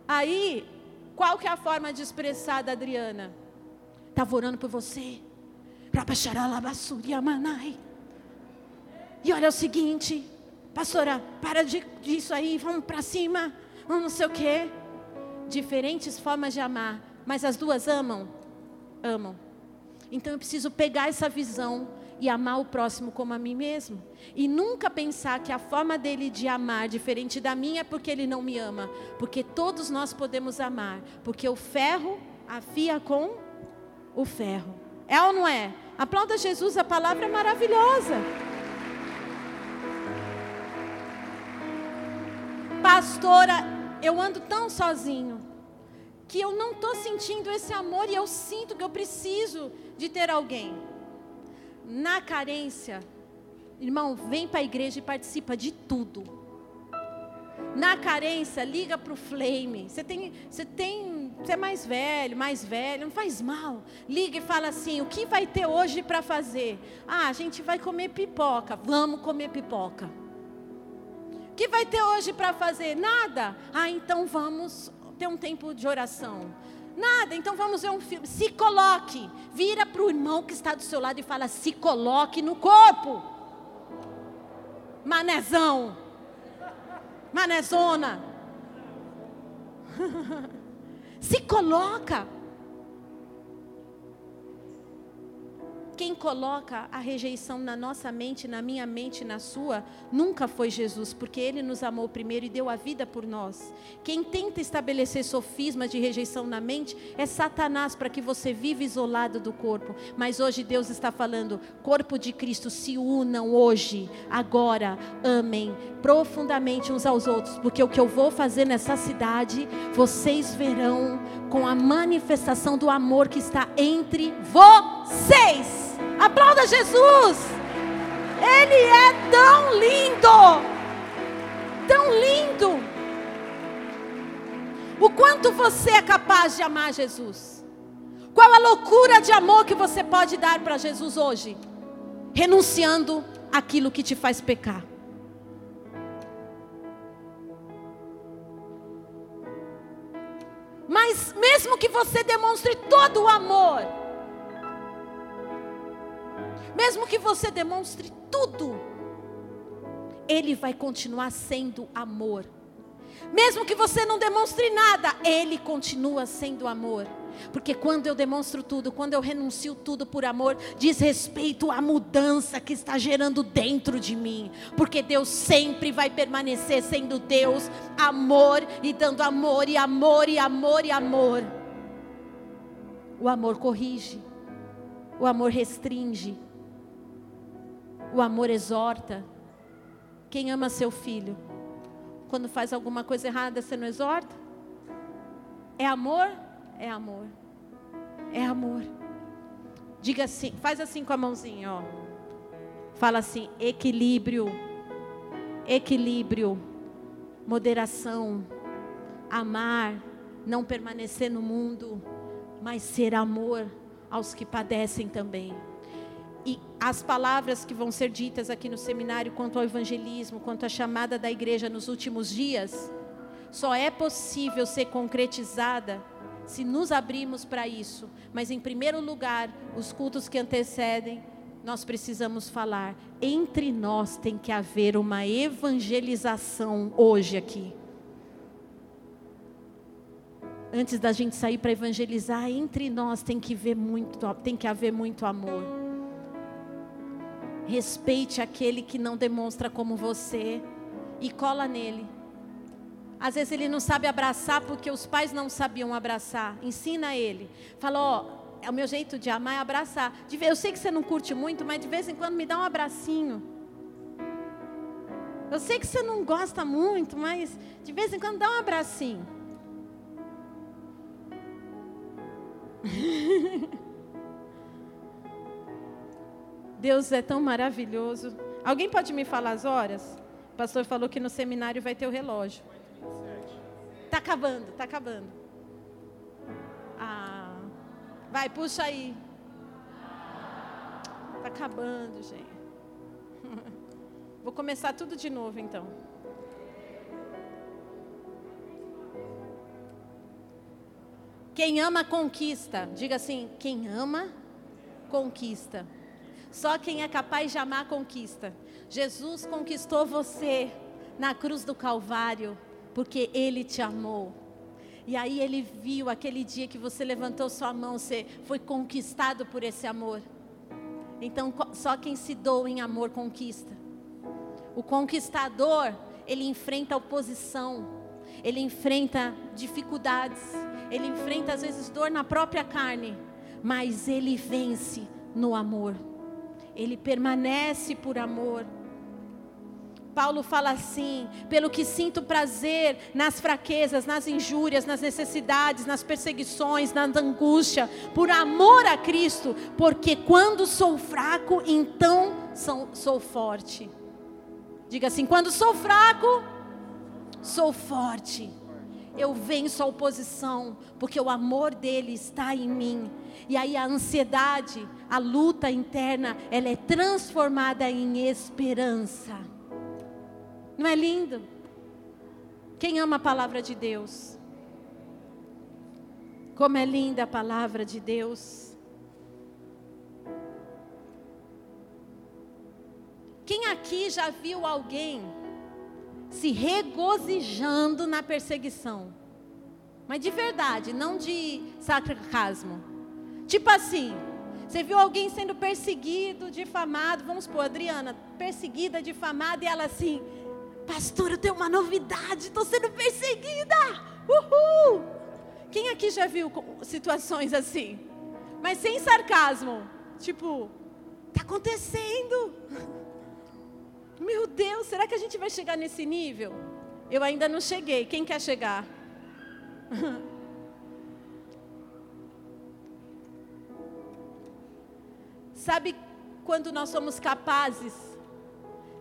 Aí, qual que é a forma de expressar da Adriana? Estava orando por você. E olha o seguinte, pastora, para de, disso aí, vamos para cima, vamos não sei o quê. Diferentes formas de amar, mas as duas amam? Amam. Então eu preciso pegar essa visão e amar o próximo como a mim mesmo. E nunca pensar que a forma dele de amar diferente da minha é porque ele não me ama. Porque todos nós podemos amar. Porque o ferro afia com o ferro. É ou não é? Aplauda Jesus, a palavra é maravilhosa. Pastora, eu ando tão sozinho que eu não estou sentindo esse amor e eu sinto que eu preciso de ter alguém na carência, irmão, vem para a igreja e participa de tudo. Na carência, liga para o Flame. Você tem, você tem, você é mais velho, mais velho, não faz mal. Liga e fala assim: o que vai ter hoje para fazer? Ah, a gente vai comer pipoca. Vamos comer pipoca. O que vai ter hoje para fazer? Nada. Ah, então vamos ter um tempo de oração. Nada, então vamos ver um filme. Se coloque. Vira para o irmão que está do seu lado e fala: se coloque no corpo. Manezão. Manezona. se coloca. Quem coloca a rejeição na nossa mente, na minha mente, na sua, nunca foi Jesus, porque Ele nos amou primeiro e deu a vida por nós. Quem tenta estabelecer sofismas de rejeição na mente é Satanás, para que você viva isolado do corpo. Mas hoje Deus está falando: corpo de Cristo, se unam hoje, agora, amem profundamente uns aos outros, porque o que eu vou fazer nessa cidade, vocês verão com a manifestação do amor que está entre vocês. Aplauda Jesus. Ele é tão lindo. Tão lindo. O quanto você é capaz de amar Jesus? Qual a loucura de amor que você pode dar para Jesus hoje? Renunciando aquilo que te faz pecar. Mas mesmo que você demonstre todo o amor, mesmo que você demonstre tudo, Ele vai continuar sendo amor. Mesmo que você não demonstre nada, Ele continua sendo amor. Porque quando eu demonstro tudo, quando eu renuncio tudo por amor, diz respeito à mudança que está gerando dentro de mim. Porque Deus sempre vai permanecer sendo Deus, amor e dando amor e amor e amor e amor. O amor corrige, o amor restringe, o amor exorta. Quem ama seu filho, quando faz alguma coisa errada, você não exorta? É amor? É amor. É amor. Diga assim, faz assim com a mãozinha, ó. Fala assim: equilíbrio, equilíbrio, moderação, amar, não permanecer no mundo, mas ser amor aos que padecem também. E as palavras que vão ser ditas aqui no seminário quanto ao evangelismo, quanto à chamada da igreja nos últimos dias, só é possível ser concretizada se nos abrirmos para isso. Mas em primeiro lugar, os cultos que antecedem, nós precisamos falar. Entre nós tem que haver uma evangelização hoje aqui. Antes da gente sair para evangelizar, entre nós tem que, ver muito, tem que haver muito amor. Respeite aquele que não demonstra como você e cola nele. Às vezes ele não sabe abraçar porque os pais não sabiam abraçar. Ensina ele. Fala, ó, é o meu jeito de amar é abraçar. Eu sei que você não curte muito, mas de vez em quando me dá um abracinho. Eu sei que você não gosta muito, mas de vez em quando dá um abracinho. Deus é tão maravilhoso. Alguém pode me falar as horas? O pastor falou que no seminário vai ter o relógio. Está acabando, está acabando. Ah, vai, puxa aí. Está acabando, gente. Vou começar tudo de novo então. Quem ama conquista. Diga assim: quem ama conquista. Só quem é capaz de amar conquista. Jesus conquistou você na cruz do Calvário, porque Ele te amou. E aí Ele viu aquele dia que você levantou sua mão, você foi conquistado por esse amor. Então, só quem se doa em amor conquista. O conquistador, ele enfrenta oposição, ele enfrenta dificuldades, ele enfrenta às vezes dor na própria carne, mas ele vence no amor ele permanece por amor. Paulo fala assim: pelo que sinto prazer nas fraquezas, nas injúrias, nas necessidades, nas perseguições, na angústia, por amor a Cristo, porque quando sou fraco, então sou, sou forte. Diga assim: quando sou fraco, sou forte. Eu venço a oposição, porque o amor dele está em mim. E aí a ansiedade, a luta interna, ela é transformada em esperança. Não é lindo? Quem ama a palavra de Deus? Como é linda a palavra de Deus. Quem aqui já viu alguém se regozijando na perseguição? Mas de verdade, não de sarcasmo. Tipo assim, você viu alguém sendo perseguido, difamado, vamos supor, Adriana, perseguida, difamada, e ela assim, pastor, eu tenho uma novidade, estou sendo perseguida, uhul! Quem aqui já viu situações assim? Mas sem sarcasmo, tipo, está acontecendo. Meu Deus, será que a gente vai chegar nesse nível? Eu ainda não cheguei, quem quer chegar? Sabe quando nós somos capazes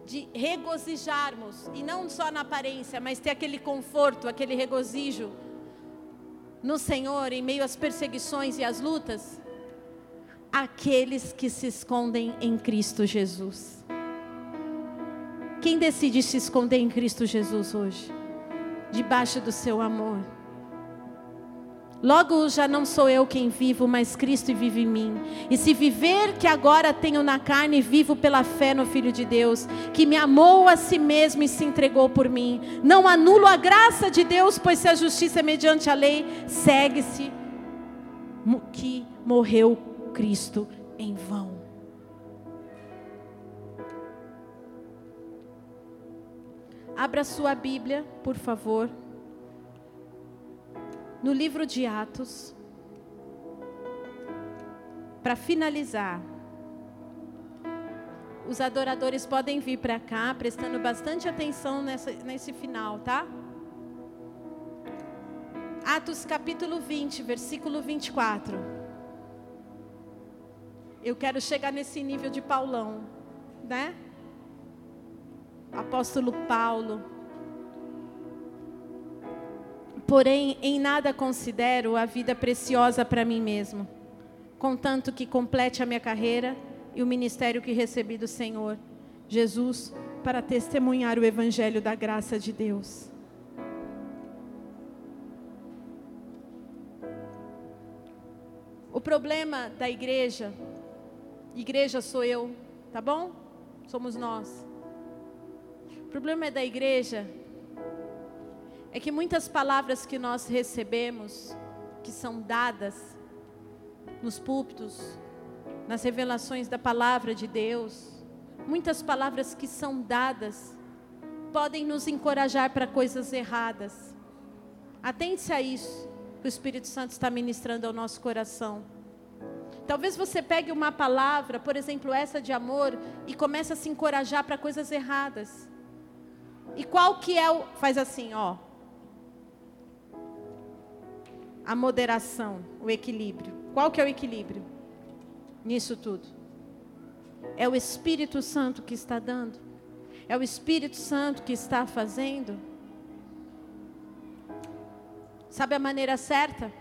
de regozijarmos, e não só na aparência, mas ter aquele conforto, aquele regozijo no Senhor em meio às perseguições e às lutas? Aqueles que se escondem em Cristo Jesus. Quem decide se esconder em Cristo Jesus hoje? Debaixo do seu amor. Logo já não sou eu quem vivo, mas Cristo vive em mim. E se viver que agora tenho na carne, vivo pela fé no Filho de Deus, que me amou a si mesmo e se entregou por mim. Não anulo a graça de Deus, pois se a justiça é mediante a lei, segue-se que morreu Cristo em vão. Abra sua Bíblia, por favor no livro de Atos, para finalizar, os adoradores podem vir para cá, prestando bastante atenção nessa, nesse final, tá? Atos capítulo 20, versículo 24. Eu quero chegar nesse nível de Paulão, né? Apóstolo Paulo. Porém, em nada considero a vida preciosa para mim mesmo, contanto que complete a minha carreira e o ministério que recebi do Senhor, Jesus, para testemunhar o evangelho da graça de Deus. O problema da igreja, igreja sou eu, tá bom? Somos nós. O problema é da igreja é que muitas palavras que nós recebemos, que são dadas nos púlpitos, nas revelações da palavra de Deus, muitas palavras que são dadas, podem nos encorajar para coisas erradas. Atente-se a isso, que o Espírito Santo está ministrando ao nosso coração. Talvez você pegue uma palavra, por exemplo, essa de amor, e comece a se encorajar para coisas erradas. E qual que é o. Faz assim, ó a moderação, o equilíbrio. Qual que é o equilíbrio nisso tudo? É o Espírito Santo que está dando? É o Espírito Santo que está fazendo? Sabe a maneira certa?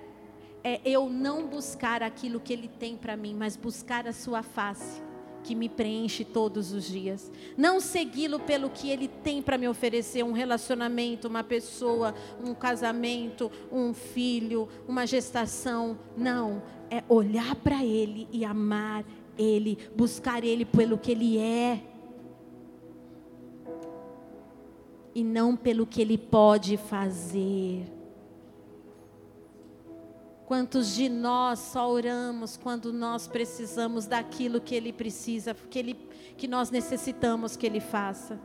É eu não buscar aquilo que Ele tem para mim, mas buscar a Sua face que me preenche todos os dias. Não segui-lo pelo que ele tem para me oferecer, um relacionamento, uma pessoa, um casamento, um filho, uma gestação. Não, é olhar para ele e amar ele, buscar ele pelo que ele é. E não pelo que ele pode fazer. Quantos de nós só oramos quando nós precisamos daquilo que Ele precisa, que, ele, que nós necessitamos que Ele faça?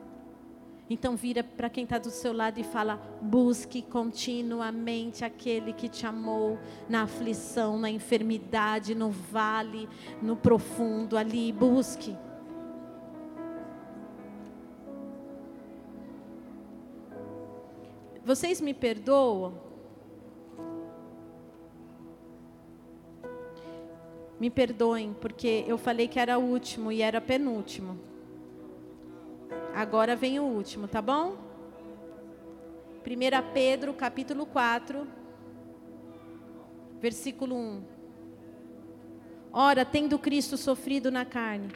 Então vira para quem está do seu lado e fala: busque continuamente aquele que te amou na aflição, na enfermidade, no vale, no profundo ali. Busque. Vocês me perdoam? Me perdoem, porque eu falei que era o último e era penúltimo. Agora vem o último, tá bom? 1 Pedro, capítulo 4, versículo 1. Ora, tendo Cristo sofrido na carne,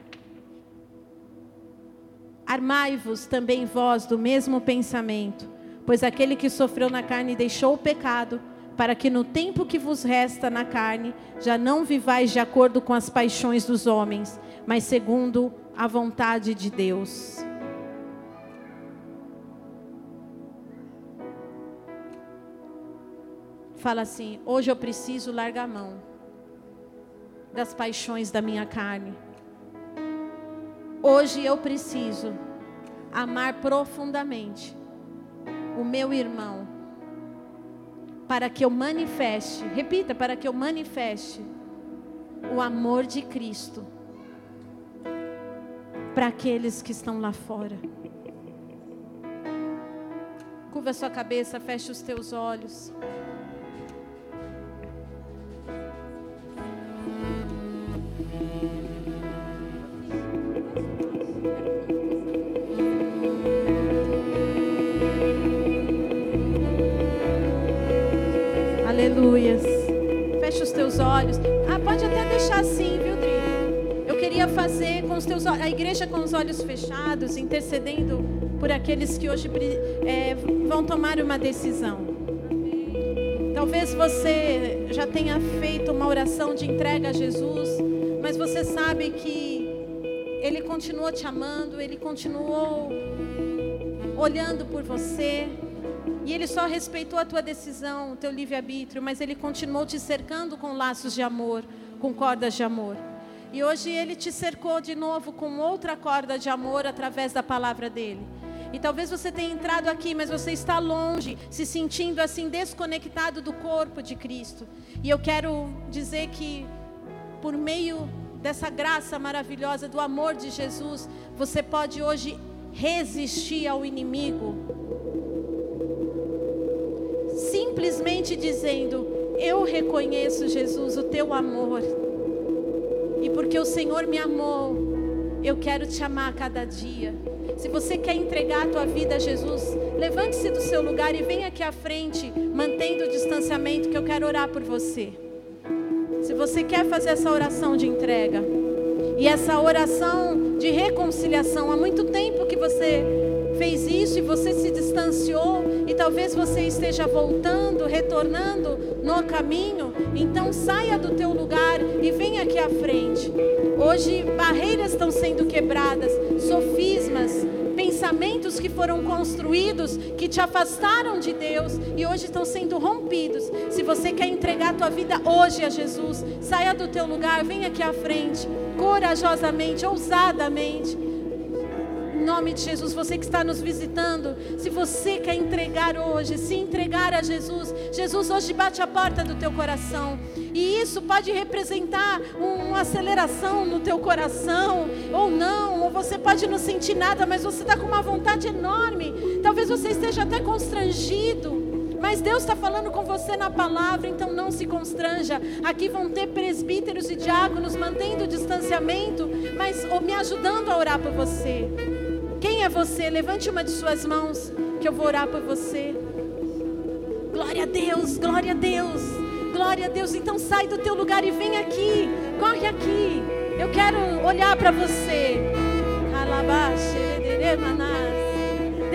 Armai-vos também vós do mesmo pensamento, pois aquele que sofreu na carne deixou o pecado, para que no tempo que vos resta na carne já não vivais de acordo com as paixões dos homens, mas segundo a vontade de Deus. Fala assim: hoje eu preciso largar a mão das paixões da minha carne. Hoje eu preciso amar profundamente o meu irmão, para que eu manifeste, repita, para que eu manifeste o amor de Cristo para aqueles que estão lá fora. Curva sua cabeça, feche os teus olhos. Olhos. Ah, pode até deixar assim, viu, Dri? Eu queria fazer com os teus olhos, a igreja com os olhos fechados, intercedendo por aqueles que hoje é, vão tomar uma decisão. Talvez você já tenha feito uma oração de entrega a Jesus, mas você sabe que Ele continuou te amando, Ele continuou olhando por você. E ele só respeitou a tua decisão, o teu livre-arbítrio, mas ele continuou te cercando com laços de amor, com cordas de amor. E hoje ele te cercou de novo com outra corda de amor através da palavra dele. E talvez você tenha entrado aqui, mas você está longe, se sentindo assim desconectado do corpo de Cristo. E eu quero dizer que por meio dessa graça maravilhosa do amor de Jesus, você pode hoje resistir ao inimigo simplesmente dizendo: Eu reconheço, Jesus, o teu amor. E porque o Senhor me amou, eu quero te amar a cada dia. Se você quer entregar a tua vida a Jesus, levante-se do seu lugar e venha aqui à frente, mantendo o distanciamento, que eu quero orar por você. Se você quer fazer essa oração de entrega e essa oração de reconciliação, há muito tempo que você fez isso e você se distanciou e talvez você esteja voltando, retornando no caminho, então saia do teu lugar e venha aqui à frente. Hoje barreiras estão sendo quebradas, sofismas, pensamentos que foram construídos que te afastaram de Deus e hoje estão sendo rompidos. Se você quer entregar a tua vida hoje a Jesus, saia do teu lugar, venha aqui à frente, corajosamente, ousadamente nome de Jesus, você que está nos visitando, se você quer entregar hoje, se entregar a Jesus, Jesus hoje bate a porta do teu coração. E isso pode representar uma aceleração no teu coração, ou não, ou você pode não sentir nada, mas você está com uma vontade enorme. Talvez você esteja até constrangido. Mas Deus está falando com você na palavra, então não se constranja. Aqui vão ter presbíteros e diáconos mantendo o distanciamento, mas me ajudando a orar por você. Quem é você? Levante uma de suas mãos, que eu vou orar por você. Glória a Deus, glória a Deus, glória a Deus. Então sai do teu lugar e vem aqui, corre aqui. Eu quero olhar para você.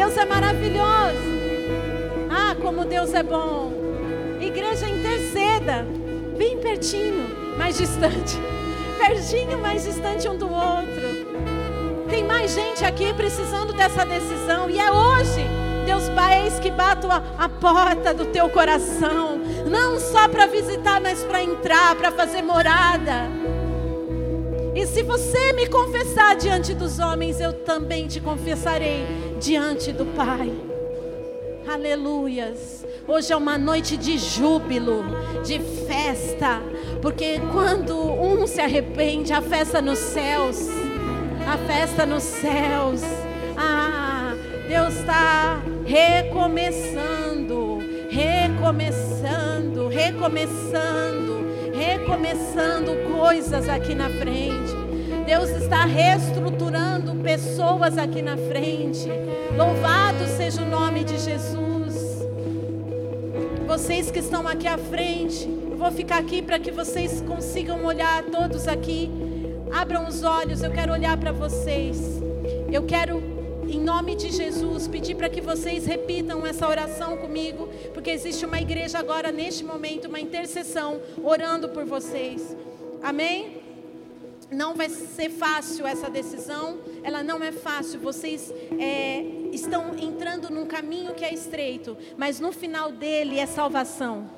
Deus é maravilhoso. Ah, como Deus é bom. Igreja, interceda. Bem pertinho, mais distante. Pertinho, mais distante um do outro. Tem mais gente aqui precisando dessa decisão. E é hoje, Deus Pai, que bato a, a porta do teu coração. Não só para visitar, mas para entrar, para fazer morada. E se você me confessar diante dos homens, eu também te confessarei diante do Pai. Aleluias. Hoje é uma noite de júbilo, de festa, porque quando um se arrepende, a festa nos céus festa nos céus. Ah, Deus está recomeçando, recomeçando, recomeçando, recomeçando coisas aqui na frente. Deus está reestruturando pessoas aqui na frente. Louvado seja o nome de Jesus. Vocês que estão aqui à frente, eu vou ficar aqui para que vocês consigam olhar todos aqui. Abram os olhos, eu quero olhar para vocês. Eu quero em nome de Jesus, pedir para que vocês repitam essa oração comigo, porque existe uma igreja agora, neste momento, uma intercessão, orando por vocês. Amém? Não vai ser fácil essa decisão, ela não é fácil. Vocês é, estão entrando num caminho que é estreito, mas no final dele é salvação.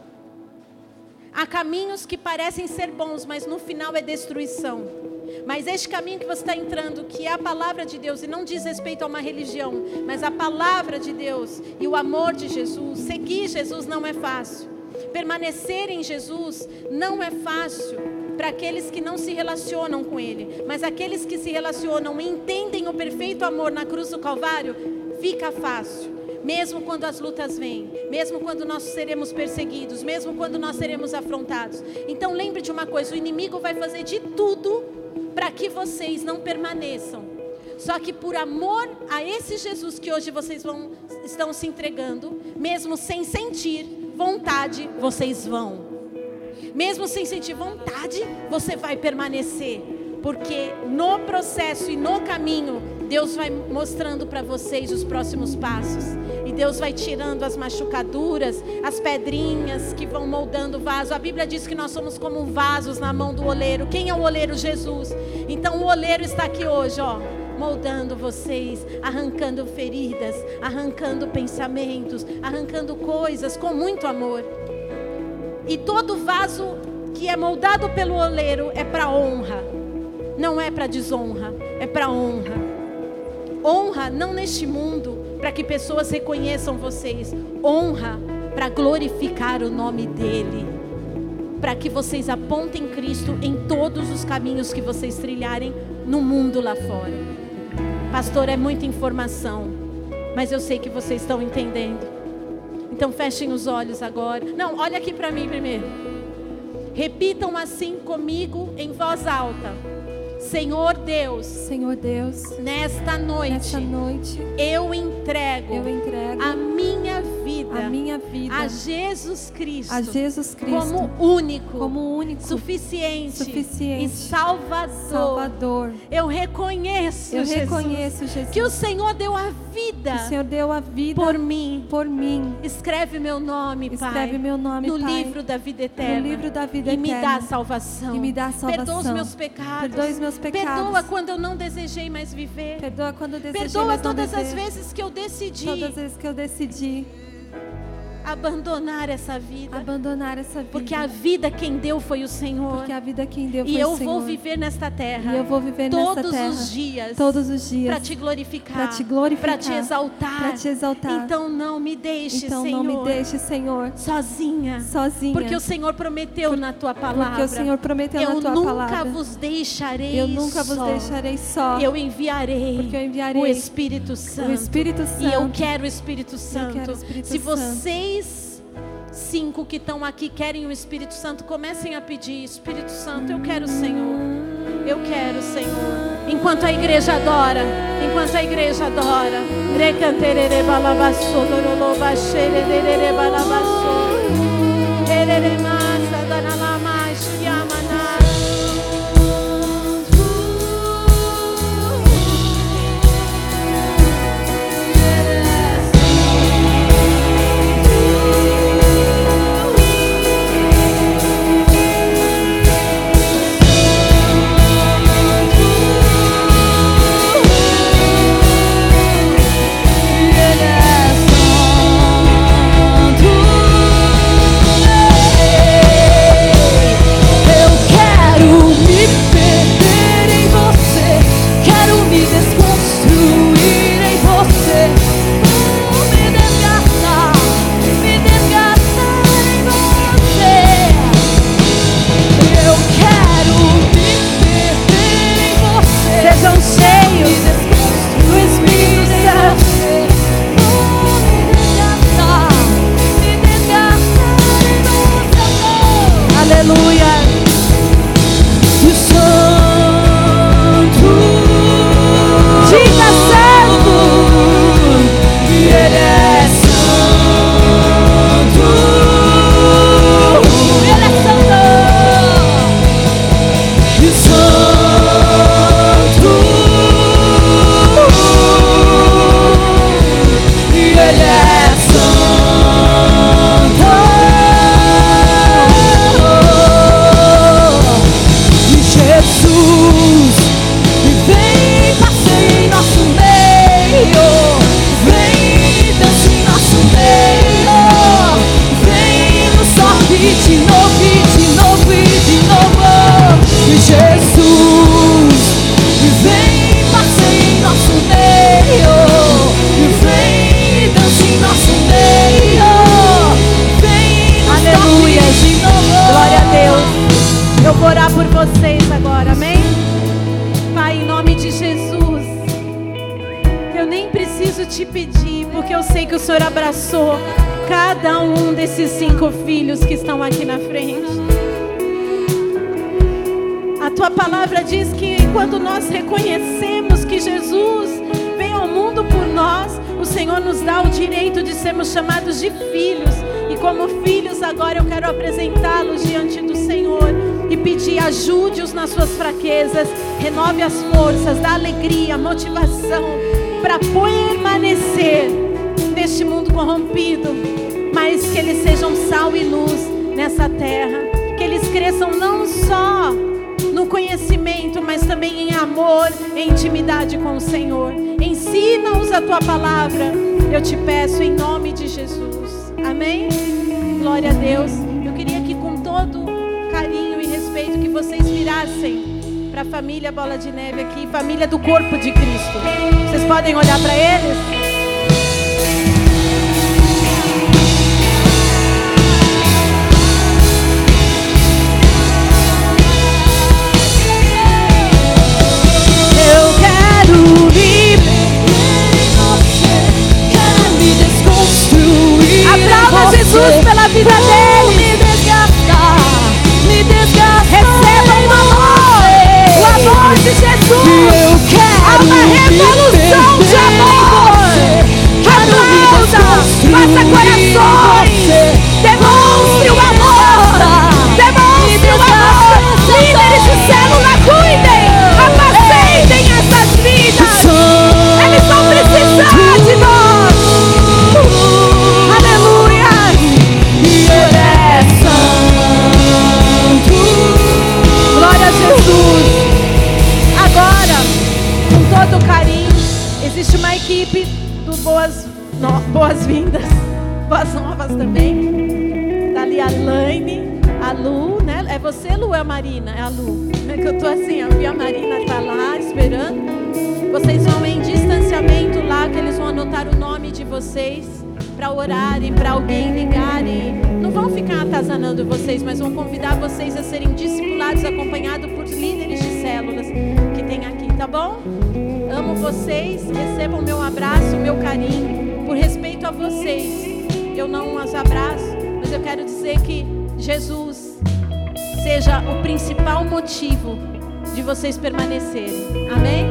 Há caminhos que parecem ser bons, mas no final é destruição. Mas este caminho que você está entrando, que é a palavra de Deus, e não diz respeito a uma religião, mas a palavra de Deus e o amor de Jesus, seguir Jesus não é fácil. Permanecer em Jesus não é fácil para aqueles que não se relacionam com Ele, mas aqueles que se relacionam e entendem o perfeito amor na cruz do Calvário, fica fácil mesmo quando as lutas vêm, mesmo quando nós seremos perseguidos, mesmo quando nós seremos afrontados. Então lembre de uma coisa: o inimigo vai fazer de tudo para que vocês não permaneçam. Só que por amor a esse Jesus que hoje vocês vão, estão se entregando, mesmo sem sentir vontade, vocês vão. Mesmo sem sentir vontade, você vai permanecer. Porque no processo e no caminho Deus vai mostrando para vocês os próximos passos. Deus vai tirando as machucaduras, as pedrinhas que vão moldando o vaso. A Bíblia diz que nós somos como vasos na mão do oleiro. Quem é o oleiro? Jesus. Então o oleiro está aqui hoje, ó moldando vocês, arrancando feridas, arrancando pensamentos, arrancando coisas com muito amor. E todo vaso que é moldado pelo oleiro é para honra, não é para desonra, é para honra. Honra não neste mundo, para que pessoas reconheçam vocês. Honra para glorificar o nome dEle. Para que vocês apontem Cristo em todos os caminhos que vocês trilharem no mundo lá fora. Pastor, é muita informação, mas eu sei que vocês estão entendendo. Então fechem os olhos agora. Não, olha aqui para mim primeiro. Repitam assim comigo em voz alta. Senhor Deus, Senhor Deus, nesta noite, nesta noite, eu entrego, eu entrego a minha vida, a minha vida. A Jesus Cristo, a Jesus Cristo. Como único, como único, suficiente, suficiente. E Salvador. Salvador. Eu reconheço, eu Jesus, reconheço Jesus, que o Senhor deu a vida, o Senhor deu a vida por mim, por mim. Escreve meu nome, Escreve Pai, meu nome, no Pai, livro da vida eterna, no livro da vida e eterna, me dá salvação, e me dá salvação. Perdoa os meus pecados, Perdoa os meus pecados. Perdoa quando eu não desejei mais viver. Perdoa quando eu desejei Perdoa mais todas as vezes que eu decidi. Todas as vezes que eu decidi abandonar essa vida. abandonar essa vida. Porque a vida quem deu foi o Senhor. Porque a vida quem deu E foi eu o Senhor. vou viver nesta terra. E eu vou viver todos nessa terra os dias. todos os dias Para te glorificar. pra te glorificar, Para te exaltar. pra te exaltar. Então não me deixe, Então Senhor. não me deixe, Senhor, sozinha. sozinha. Porque o Senhor prometeu na tua palavra. Porque o Senhor prometeu eu na tua nunca palavra. vos deixarei Eu nunca vos só. deixarei só. Eu enviarei, Porque eu enviarei o Espírito Santo. o Espírito Santo. E eu quero o Espírito Santo. o Espírito Se Santo. vocês cinco que estão aqui querem o Espírito Santo, comecem a pedir: Espírito Santo, eu quero o Senhor. Eu quero o Senhor. Enquanto a igreja adora, enquanto a igreja adora. Diz que quando nós reconhecemos que Jesus veio ao mundo por nós, o Senhor nos dá o direito de sermos chamados de filhos. E como filhos, agora eu quero apresentá-los diante do Senhor e pedir ajude-os nas suas fraquezas, renove as forças, dá alegria, motivação para permanecer neste mundo corrompido, mas que eles sejam sal e luz nessa terra, que eles cresçam não só conhecimento, mas também em amor, em intimidade com o Senhor. Ensina-os a tua palavra, eu te peço em nome de Jesus. Amém? Glória a Deus. Eu queria que com todo carinho e respeito que vocês virassem para a família Bola de Neve aqui, família do corpo de Cristo. Vocês podem olhar para eles? Jesus pela vida dele. Me desgastar, me desgastar. Recebam o amor, o amor de Jesus. Eu quero Há uma revolução de amor. Aplauda, faça corações. Vocês, mas vão convidar vocês a serem discipulados, acompanhados por líderes de células que tem aqui, tá bom? Amo vocês, recebam meu abraço, meu carinho, por respeito a vocês. Eu não as abraço, mas eu quero dizer que Jesus seja o principal motivo de vocês permanecerem. Amém?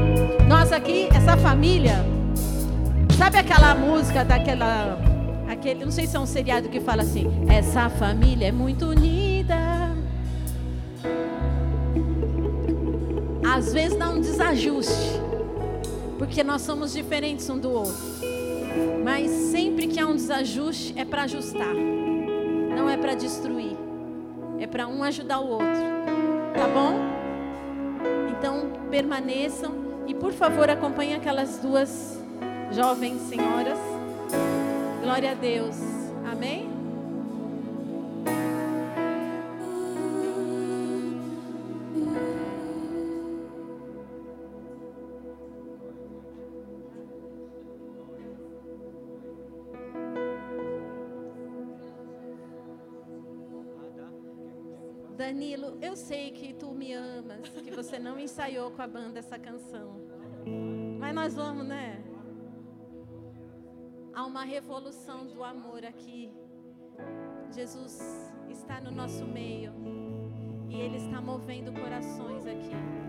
Nós aqui, essa família, sabe aquela música daquela aquele, não sei se é um seriado que fala assim: "Essa família é muito unida". Às vezes dá um desajuste, porque nós somos diferentes um do outro. Mas sempre que há um desajuste é para ajustar. Não é para destruir. É para um ajudar o outro. Tá bom? Então, permaneçam e por favor, acompanhem aquelas duas jovens senhoras. Glória a Deus. Amém? Danilo, eu sei que tu me amas, que você não ensaiou com a banda essa canção. Mas nós vamos, né? Há uma revolução do amor aqui. Jesus está no nosso meio e Ele está movendo corações aqui.